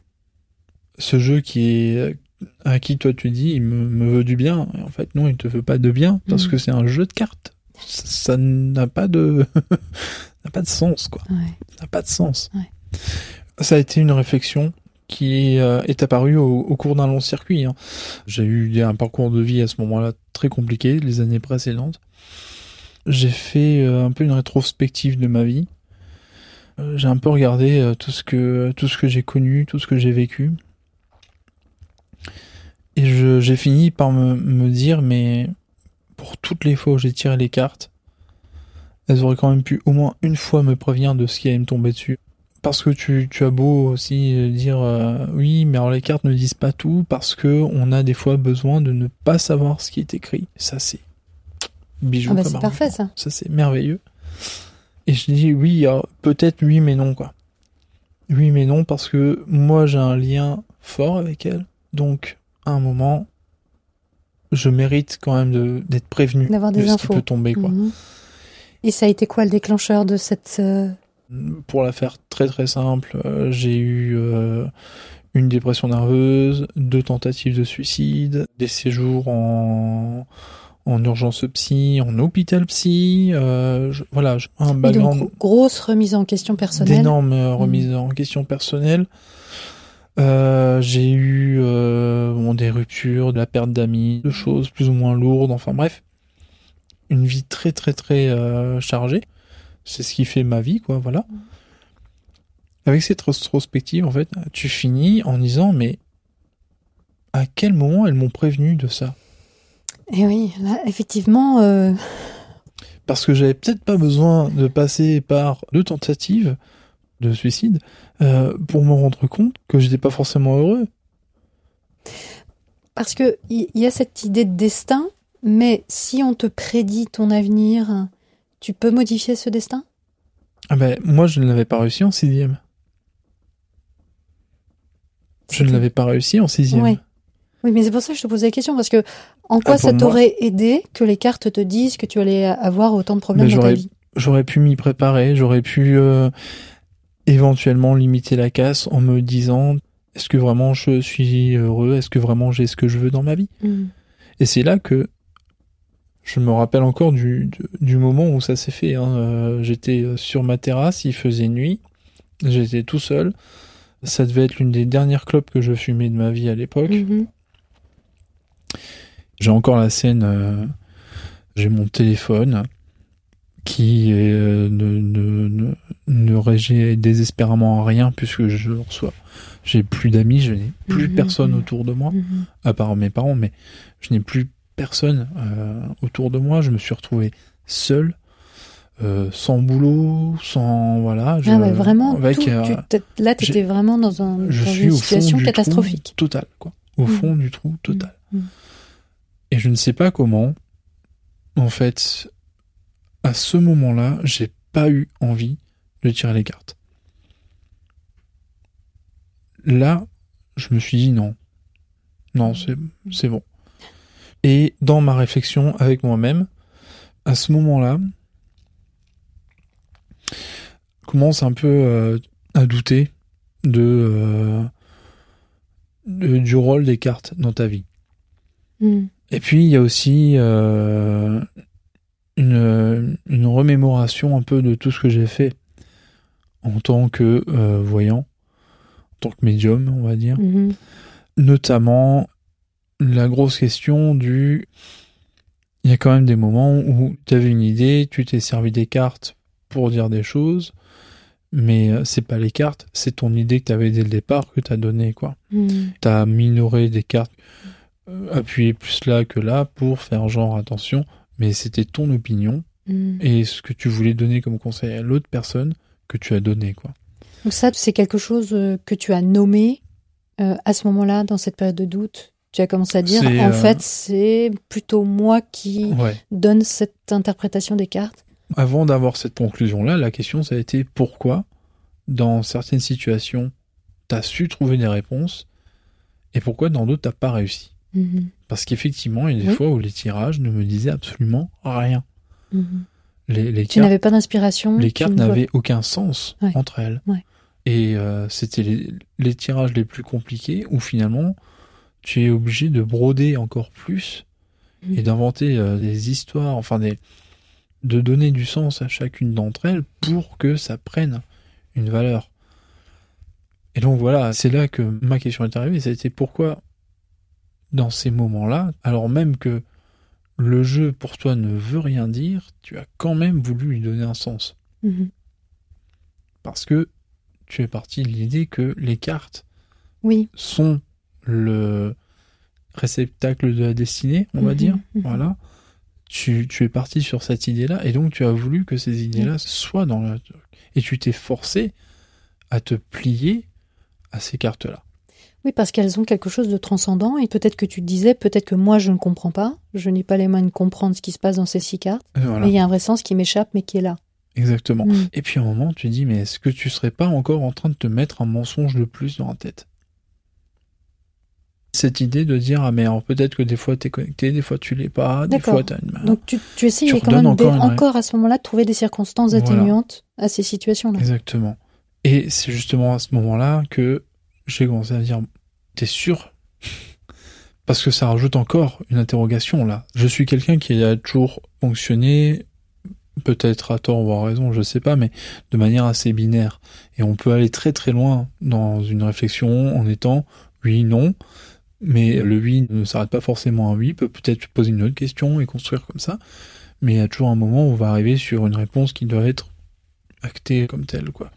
Ce jeu qui est à qui toi tu dis il me, me veut du bien. Et en fait non, il te veut pas de bien parce Mm. que c'est un jeu de cartes. Ça ça n'a pas de n'a pas de sens quoi. Ouais. Ça n'a pas de sens. Ouais. Ça a été une réflexion qui euh, est apparue au, au cours d'un long circuit. hein. J'ai eu un parcours de vie à ce moment-là très compliqué les années précédentes. J'ai fait euh, un peu une rétrospective de ma vie. Euh, J'ai un peu regardé euh, tout ce que tout ce que j'ai connu, tout ce que j'ai vécu. Et j'ai fini par me, me dire, mais pour toutes les fois où j'ai tiré les cartes, elles auraient quand même pu au moins une fois me prévenir de ce qui allait me tomber dessus. Parce que tu, tu as beau aussi euh, dire euh, oui, mais alors les cartes ne disent pas tout parce que on a des fois besoin de ne pas savoir ce qui est écrit. Ça c'est bijou Ah bah c'est parfait ça. Ça c'est merveilleux. Et je dis oui, alors, peut-être oui mais non quoi. Oui mais non parce que moi j'ai un lien fort avec elle. Donc à un moment je mérite quand même de d'être prévenu D'avoir de des ce infos. qui peut tomber quoi. Mhm. Et ça a été quoi le déclencheur de cette euh, Pour la faire très très simple, euh, j'ai eu euh, une dépression nerveuse, deux tentatives de suicide, des séjours en, en urgence psy, en hôpital psy, euh, je- voilà, je- un background donc grosse remise en question personnelle. d'énormes euh, remises en question personnelle. Euh, j'ai eu euh, bon, des ruptures, de la perte d'amis, de choses plus ou moins lourdes, enfin bref, une vie très très très euh, chargée. C'est ce qui fait ma vie, quoi, voilà. Avec cette rétrospective, en fait, tu finis en disant, mais à quel moment elles m'ont prévenu de ça? Et oui, là effectivement euh, Parce que j'avais peut-être pas besoin de passer par deux tentatives de suicide euh, pour me rendre compte que j'étais pas forcément heureux. parce que il y, y a cette idée de destin, mais si on te prédit ton avenir, tu peux modifier ce destin? Ah ben, moi, je ne l'avais pas réussi en sixième. Je ne l'avais pas réussi en sixième. Oui, mais c'est pour ça que je te posais la question, parce que en quoi Ah, ça t'aurait aidé que les cartes te disent que tu allais avoir autant de problèmes dans ta vie? J'aurais pu m'y préparer, j'aurais pu euh, éventuellement limiter la casse en me disant est-ce que vraiment je suis heureux? Est-ce que vraiment j'ai ce que je veux dans ma vie? Mm. Et c'est là que je me rappelle encore du, du, du moment où ça s'est fait. hein. Euh, J'étais sur ma terrasse, il faisait nuit, j'étais tout seul. Ça devait être l'une des dernières clopes que je fumais de ma vie à l'époque. Mhm. J'ai encore la scène, euh, j'ai mon téléphone, qui euh, ne, ne, ne, ne régit désespérément à rien puisque je reçois. J'ai plus d'amis, je n'ai plus Mhm, personne mhm. autour de moi, Mhm. à part mes parents, mais je n'ai plus personne euh, autour de moi. Je me suis retrouvé seul, euh, sans boulot, sans voilà. Je, Ah ouais, vraiment, avec, tout, euh, tu là, tu étais vraiment dans, un, je dans suis une au situation fond du catastrophique. trou total, quoi. Au Mhm. fond du trou total. Mhm. Et je ne sais pas comment, en fait, à ce moment-là, j'ai pas eu envie de tirer les cartes. Là, je me suis dit non. Non, c'est, c'est bon. Et dans ma réflexion avec moi-même, à ce moment-là, commence un peu euh, à douter de, euh, de- du rôle des cartes dans ta vie. Mhm. Et puis il y a aussi euh, une, une remémoration un peu de tout ce que j'ai fait en tant que euh, voyant, en tant que médium, on va dire. Mhm. Notamment la grosse question du... Il y a quand même des moments où tu avais une idée, tu t'es servi des cartes pour dire des choses, mais euh, c'est pas les cartes, c'est ton idée que tu avais dès le départ que tu as donné quoi. Mhm. T'as minoré des cartes, euh, appuyé plus là que là pour faire genre attention, mais c'était ton opinion Mhm. et ce que tu voulais donner comme conseil à l'autre personne que tu as donné quoi. Donc ça, c'est quelque chose euh, que tu as nommé euh, à ce moment-là, dans cette période de doute. Tu as commencé à dire, en euh, fait, c'est plutôt moi qui Ouais. donne cette interprétation des cartes. Avant d'avoir cette conclusion là, la question ça a été pourquoi dans certaines situations t'as su trouver des réponses et pourquoi dans d'autres t'as pas réussi? Mhm. Parce qu'effectivement, il y a des Oui. fois où les tirages ne me disaient absolument rien. Mhm. Les, les Tu cartes n'avais pas d'inspiration. les cartes n'avaient aucun sens Ouais. entre elles. Ouais. Et euh, c'était les, les tirages les plus compliqués où finalement tu es obligé de broder encore plus Mhm. et d'inventer euh, des histoires, enfin des, de donner du sens à chacune d'entre elles pour que ça prenne une valeur. Et donc voilà, c'est là que ma question est arrivée, été pourquoi dans ces moments-là, alors même que le jeu pour toi ne veut rien dire, tu as quand même voulu lui donner un sens. Mhm. Parce que tu es parti de l'idée que les cartes Oui. sont le réceptacle de la destinée, on va Mhm, dire. mhm. Voilà. Tu, tu es parti sur cette idée-là, et donc tu as voulu que ces idées-là soient dans le... Et tu t'es forcé à te plier à ces cartes-là. Oui, parce qu'elles ont quelque chose de transcendant et peut-être que tu te disais, peut-être que moi je ne comprends pas, je n'ai pas les mains de comprendre ce qui se passe dans ces six cartes, Voilà, mais il y a un vrai sens qui m'échappe mais qui est là. exactement. Mm. Et puis à un moment, tu dis, mais est-ce que tu serais pas encore en train de te mettre un mensonge de plus dans la tête? Cette idée de dire, ah mais alors peut-être que des fois t'es connecté, des fois tu l'es pas, des fois t'as une main. Donc tu, tu essayes Tu quand même encore une à ce moment-là de trouver des circonstances Voilà. atténuantes à ces situations-là. Exactement. Et c'est justement à ce moment-là que j'ai commencé à dire, t'es sûr? Parce que ça rajoute encore une interrogation là. Je suis quelqu'un qui a toujours fonctionné, peut-être à tort ou à raison, je sais pas, mais de manière assez binaire. Et on peut aller très très loin dans une réflexion en étant oui, non, mais le oui ne s'arrête pas forcément à oui, peut peut-être poser une autre question et construire comme ça. Mais il y a toujours un moment où on va arriver sur une réponse qui doit être actée comme telle, quoi.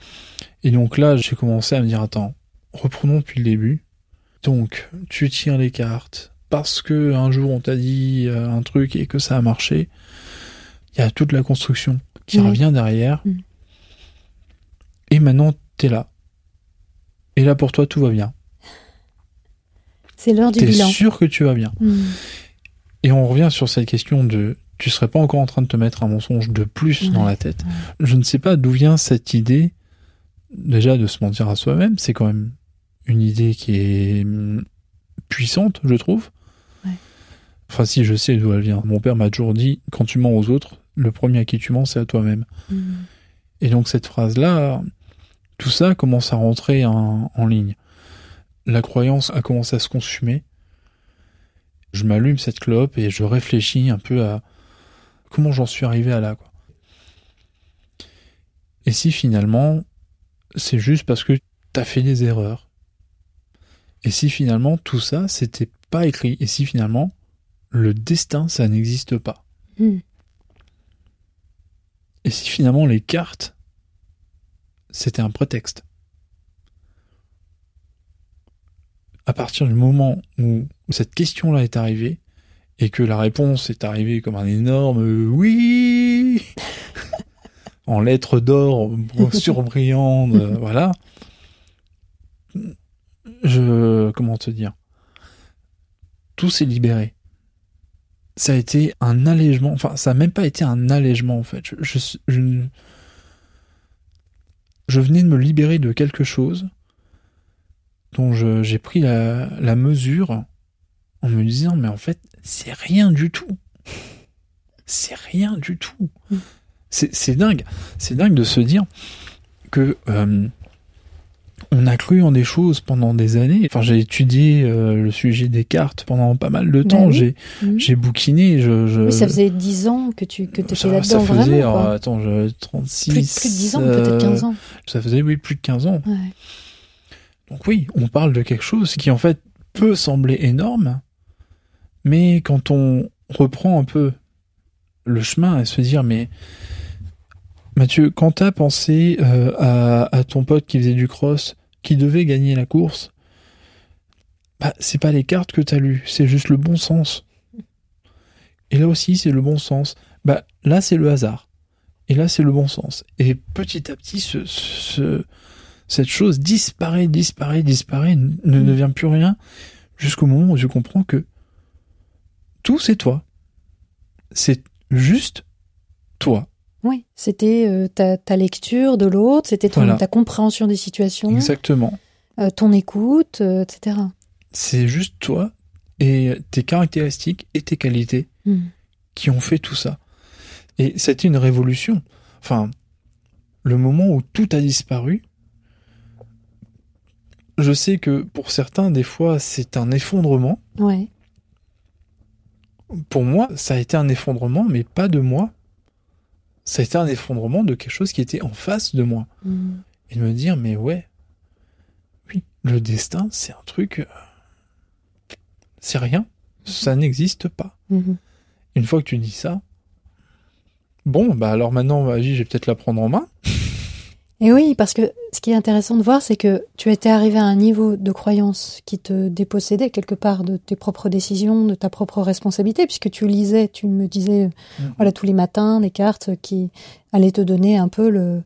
Et donc là, j'ai commencé à me dire, attends, reprenons depuis le début. Donc, tu tires les cartes parce que un jour on t'a dit euh, un truc et que ça a marché. Il y a toute la construction qui Ouais. revient derrière. Mm. Et maintenant, t'es là. Et là, pour toi, tout va bien. C'est l'heure du T'es bilan. sûr que tu vas bien. Mm. Et on revient sur cette question de tu serais pas encore en train de te mettre un mensonge de plus dans la tête. Je ne sais pas d'où vient cette idée déjà de se mentir à soi-même, c'est quand même une idée qui est hum, puissante, je trouve. Ouais. Enfin si je sais d'où elle vient. Mon père m'a toujours dit quand tu mens aux autres, le premier à qui tu mens c'est à toi-même. Mm. Et donc cette phrase-là, tout ça commence à rentrer en, en ligne. La croyance a commencé à se consumer. Je m'allume cette clope et je réfléchis un peu à comment j'en suis arrivé à là. Quoi. Et si finalement, c'est juste parce que t'as fait des erreurs. Et si finalement tout ça, c'était pas écrit. Et si finalement, le destin, ça n'existe pas. Mm. Et si finalement les cartes, c'était un prétexte À partir du moment où cette question-là est arrivée, et que la réponse est arrivée comme un énorme oui en lettres d'or surbrillantes, voilà. Je comment te dire? Tout s'est libéré. Ça a été un allègement, enfin ça n'a même pas été un allègement en fait. Je, je, je, venais de me libérer de quelque chose dont j'ai pris la, la mesure en me disant mais en fait c'est rien du tout. C'est rien du tout. Mm. C'est dingue. C'est dingue de se dire que euh, on a cru en des choses pendant des années. Enfin, j'ai étudié euh, le sujet des cartes pendant pas mal de bah temps. J'ai mm. j'ai bouquiné. Je, ça faisait 10 ans que tu que étais là-dedans vraiment. Quoi. attends, 36. Plus, plus, de 10 ans, peut-être 15 ans. Ça faisait oui plus de 15 ans. Donc oui, on parle de quelque chose qui en fait peut sembler énorme, mais quand on reprend un peu le chemin et se dire, mais Mathieu, quand t'as pensé euh, à, ton pote qui faisait du cross, qui devait gagner la course, bah, c'est pas les cartes que t'as lues, c'est juste le bon sens. Et là aussi, c'est le bon sens. Bah, là, c'est le hasard. Et là, c'est le bon sens. Et petit à petit, ce, cette chose disparaît, disparaît, disparaît, ne mm. devient plus rien, jusqu'au moment où je comprends que tout c'est toi. C'est juste toi. Oui, c'était euh, ta, lecture de l'autre, c'était ta compréhension des situations. Exactement. Euh, ton écoute, euh, etc. C'est juste toi et tes caractéristiques et tes qualités hmm. qui ont fait tout ça. Et c'était une révolution. Enfin, le moment où tout a disparu, je sais que pour certains, des fois, c'est un effondrement. Ouais pour moi, ça a été un effondrement, mais pas de moi. Ça a été un effondrement de quelque chose qui était en face de moi. Mm. Et de me dire, mais ouais, oui, le destin, c'est un truc. Euh, c'est rien. Ça mm-hmm. n'existe pas. Mm-hmm. Une fois que tu dis ça, bon, bah alors maintenant, vas je vais peut-être la prendre en main. Et oui, parce que ce qui est intéressant de voir, c'est que tu étais arrivé à un niveau de croyance qui te dépossédait quelque part de tes propres décisions, de ta propre responsabilité, puisque tu lisais, tu me disais, mm. voilà, tous les matins, des cartes qui allaient te donner un peu le,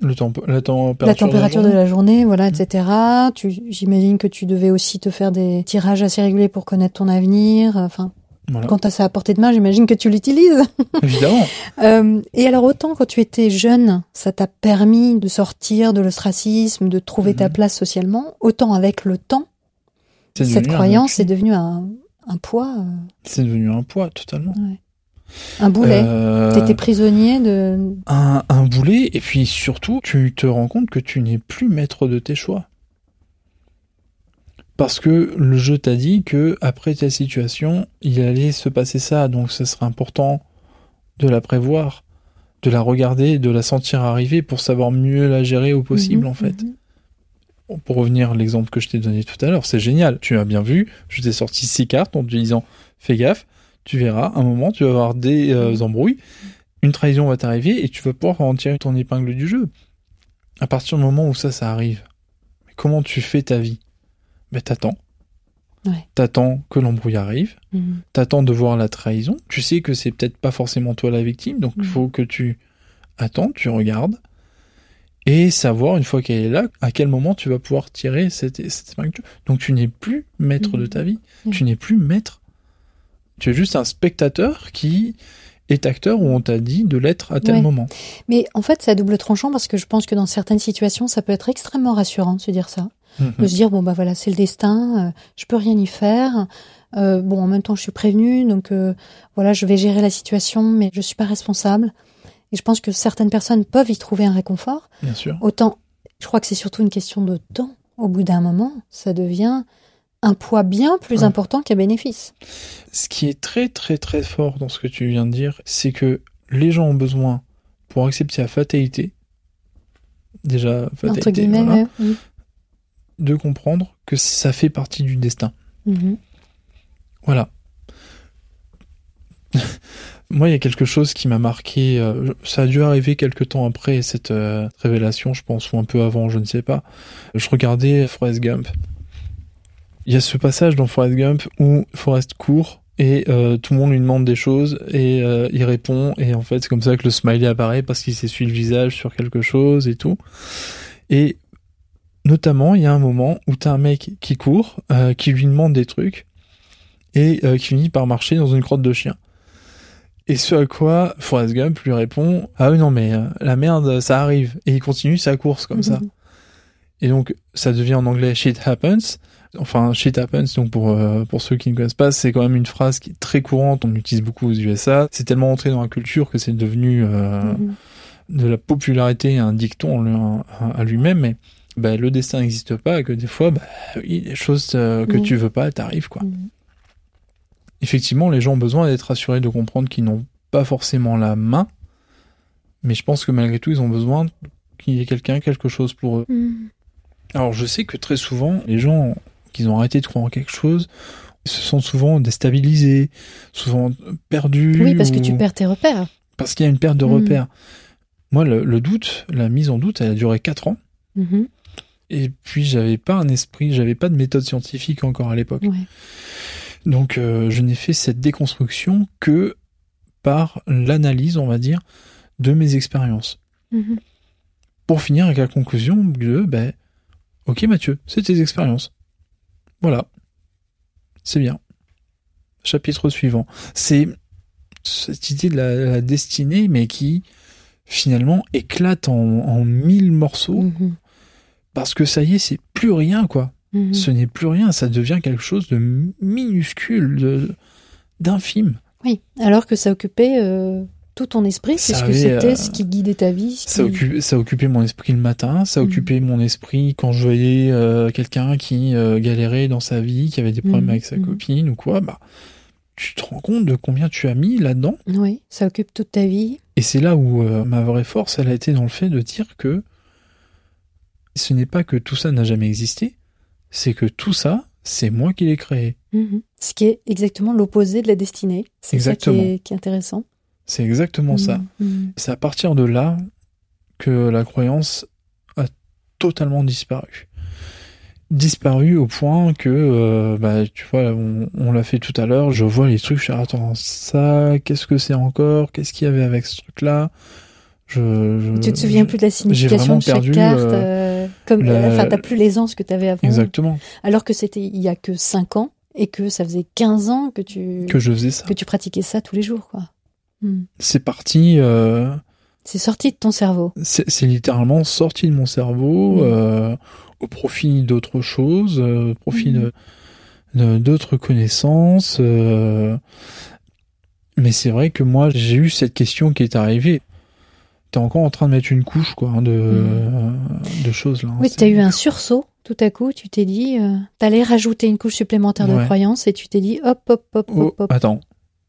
le temps, la température, la température de, la journée, voilà, mm. etc. Tu, j'imagine que tu devais aussi te faire des tirages assez réguliers pour connaître ton avenir. Enfin, quand tu as ça à portée de main, j'imagine que tu l'utilises. Évidemment. euh, et alors autant quand tu étais jeune, ça t'a permis de sortir de l'ostracisme, de trouver ta mhm. place socialement, autant avec le temps, cette croyance est devenue un, un poids. Euh, C'est devenu un poids, totalement. Ouais. Un boulet. Euh... T'étais prisonnier de... Un, un boulet, et puis surtout, tu te rends compte que tu n'es plus maître de tes choix parce que le jeu t'a dit que après ta situation, il allait se passer ça, donc ce serait important de la prévoir, de la regarder, de la sentir arriver pour savoir mieux la gérer au possible mhm, en fait. Mhm. Pour revenir à l'exemple que je t'ai donné tout à l'heure, c'est génial. Tu as bien vu, je t'ai sorti six cartes en te disant fais gaffe, tu verras, un moment tu vas avoir des euh, mhm. embrouilles, une trahison va t'arriver et tu vas pouvoir en tirer ton épingle du jeu. À partir du moment où ça, ça arrive, comment tu fais ta vie? Ben t'attends. Ouais. T'attends que l'embrouille arrive, mhm. t'attends de voir la trahison. Tu sais que c'est peut-être pas forcément toi la victime, donc il mhm. faut que tu attends, tu regardes et savoir une fois qu'elle est là, à quel moment tu vas pouvoir tirer cette, cette Donc tu n'es plus maître de ta vie, mhm. tu n'es plus maître. Tu es juste un spectateur qui est acteur où on t'a dit de l'être à tel moment. Mais en fait, c'est à double tranchant parce que je pense que dans certaines situations, ça peut être extrêmement rassurant de se dire ça de se dire bon bah voilà c'est le destin, euh, je peux rien y faire. Euh, bon en même temps je suis prévenue donc euh, voilà je vais gérer la situation mais je suis pas responsable. Et je pense que certaines personnes peuvent y trouver un réconfort. Bien sûr. Autant je crois que c'est surtout une question de temps. Au bout d'un moment ça devient un poids bien plus important qu'un bénéfice. Ce qui est très très très fort dans ce que tu viens de dire, c'est que les gens ont besoin pour accepter la fatalité. Déjà, fatalité, voilà, de comprendre que ça fait partie du destin. Mhm. Voilà. Moi, il y a quelque chose qui m'a marqué. euh, ça a dû arriver quelque temps après cette euh, révélation, je pense, ou un peu avant, je ne sais pas. Je regardais Forrest Gump. Il y a ce passage dans Forrest Gump où Forrest court et euh, tout le monde lui demande des choses et il répond et en fait c'est comme ça que le smiley apparaît parce qu'il s'essuie le visage sur quelque chose et tout. Et notamment, il y a un moment où t'as un mec qui court, euh, qui lui demande des trucs et euh, qui finit par marcher dans une crotte de chien. Et ce à quoi Forrest Gump lui répond Ah oui, non, mais euh, la merde, ça arrive. Et il continue sa course comme ça. Et donc, ça devient en anglais shit happens. Enfin, shit happens, donc pour, euh, pour ceux qui ne connaissent pas, c'est quand même une phrase qui est très courante, on l'utilise beaucoup aux USA. C'est tellement entré dans la culture que c'est devenu euh, Mhm. de la popularité un dicton à lui-même, mais bah, le destin n'existe pas et que des fois, bah, les choses euh, que Mhm. tu veux pas, t'arrivent quoi. Mhm. Effectivement, les gens ont besoin d'être rassurés, de comprendre qu'ils n'ont pas forcément la main, mais je pense que malgré tout, ils ont besoin qu'il y ait quelqu'un, quelque chose pour eux. Mhm. Alors je sais que très souvent, les gens qui ont arrêté de croire en quelque chose se sentent souvent déstabilisés, souvent perdus. Oui, parce que tu perds tes repères. Parce qu'il y a une perte de Mm. repères. Moi, le, le doute, la mise en doute, elle a duré 4 ans. Mhm. Et puis j'avais pas un esprit, j'avais pas de méthode scientifique encore à l'époque. Ouais. Donc euh, je n'ai fait cette déconstruction que par l'analyse, on va dire, de mes expériences. Mhm. Pour finir avec la conclusion de, ben, ok Mathieu, c'est tes expériences. Voilà. C'est bien. Chapitre suivant. C'est cette idée de la, la destinée, mais qui finalement éclate en, en mille morceaux, Mhm. Parce que ça y est, c'est plus rien, quoi. Mhm. Ce n'est plus rien, ça devient quelque chose de minuscule, de d'infime. Oui, alors que ça occupait euh, tout ton esprit, Ça puisque avait, c'était euh, ce qui guidait ta vie. ce Ça, qui- occu- ça occupait mon esprit le matin, ça Mhm. occupait mon esprit quand je voyais euh, quelqu'un qui galérait dans sa vie, qui avait des problèmes Mhm, avec sa copine ou quoi, bah tu te rends compte de combien tu as mis là-dedans. Oui, ça occupe toute ta vie. Et c'est là où ma vraie force, elle a été dans le fait de dire que ce n'est pas que tout ça n'a jamais existé, c'est que tout ça, c'est moi qui l'ai créé. Mhm. Ce qui est exactement l'opposé de la destinée. C'est ça qui Exactement. est, qui est intéressant. C'est exactement ça. Mhm. C'est à partir de là que la croyance a totalement disparu. Disparu au point que, euh, bah, tu vois, on, on l'a fait tout à l'heure, je vois les trucs, je suis attends, ça, qu'est-ce que c'est encore? Qu'est-ce qu'il y avait avec ce truc-là? Je, je- Tu te souviens plus de la signification de chaque perdu, carte. euh, euh, comme, la- Enfin, t'as plus l'aisance que t'avais avant. Exactement, Alors que c'était il y a que 5 ans et que ça faisait 15 ans que tu, que je faisais ça. que tu pratiquais ça tous les jours, quoi. Mhm. C'est parti, euh, C'est sorti de ton cerveau. c'est littéralement sorti de mon cerveau Mm. euh, au profit d'autres choses, euh, au profit Mm. de de- d'autres connaissances. euh, mais c'est vrai que moi, j'ai eu cette question qui est arrivée. T'es encore en train de mettre une couche, quoi, hein, de, euh, de choses, là. hein. Mm. Oui, t'as eu un sursaut. Tout à coup, tu t'es dit, euh, t'allais rajouter une couche supplémentaire de Ouais. croyance et tu t'es dit, hop, hop, hop, Oh, hop, hop. attends,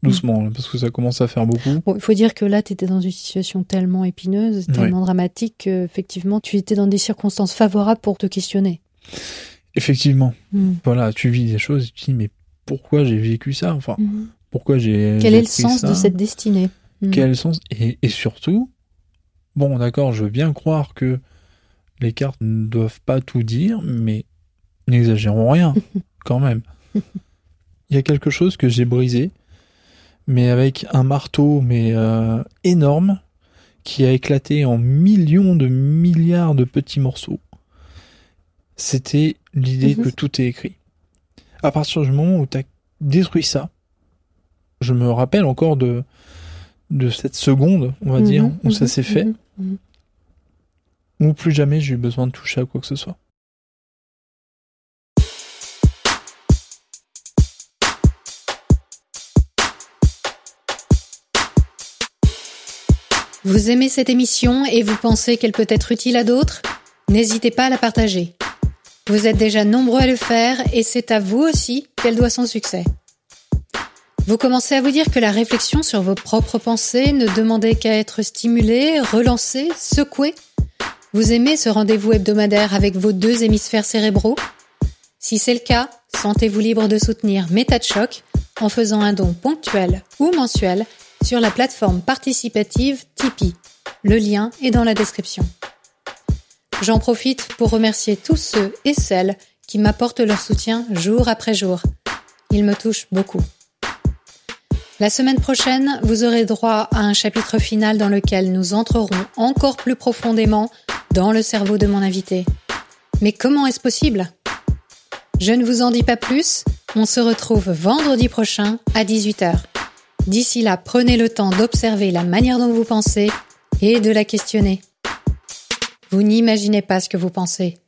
doucement, là, parce que ça commence à faire beaucoup. Bon, il faut dire que là, tu étais dans une situation tellement épineuse, tellement dramatique que, effectivement, tu étais dans des circonstances favorables pour te questionner. Effectivement, Mm. voilà, tu vis des choses et tu te dis, mais pourquoi j'ai vécu ça Enfin, pourquoi j'ai. Quel est le sens de cette destinée? Mm. Quel sens? Et, et surtout, bon, d'accord, je veux bien croire que les cartes ne doivent pas tout dire, mais n'exagérons rien, quand même. Il y a quelque chose que j'ai brisé, mais avec un marteau, mais euh, énorme, qui a éclaté en millions de milliards de petits morceaux. C'était l'idée Mhm. que tout est écrit. À partir du moment où tu as détruit ça, je me rappelle encore de, de cette seconde, on va Mhm, dire, où ça mhm, s'est fait, mhm, mhm. où plus jamais j'ai eu besoin de toucher à quoi que ce soit. Vous aimez cette émission et vous pensez qu'elle peut être utile à d'autres? N'hésitez pas à la partager. Vous êtes déjà nombreux à le faire et c'est à vous aussi qu'elle doit son succès. Vous commencez à vous dire que la réflexion sur vos propres pensées ne demandait qu'à être stimulée, relancée, secouée Vous aimez ce rendez-vous hebdomadaire avec vos deux hémisphères cérébraux? Si c'est le cas, sentez-vous libre de soutenir Méta de choc en faisant un don ponctuel ou mensuel sur la plateforme participative Tipeee. Le lien est dans la description. J'en profite pour remercier tous ceux et celles qui m'apportent leur soutien jour après jour. Il me touche beaucoup. La semaine prochaine, vous aurez droit à un chapitre final dans lequel nous entrerons encore plus profondément dans le cerveau de mon invité. Mais comment est-ce possible? Je ne vous en dis pas plus, on se retrouve vendredi prochain à 18h. D'ici là, prenez le temps d'observer la manière dont vous pensez et de la questionner. Vous n'imaginez pas ce que vous pensez.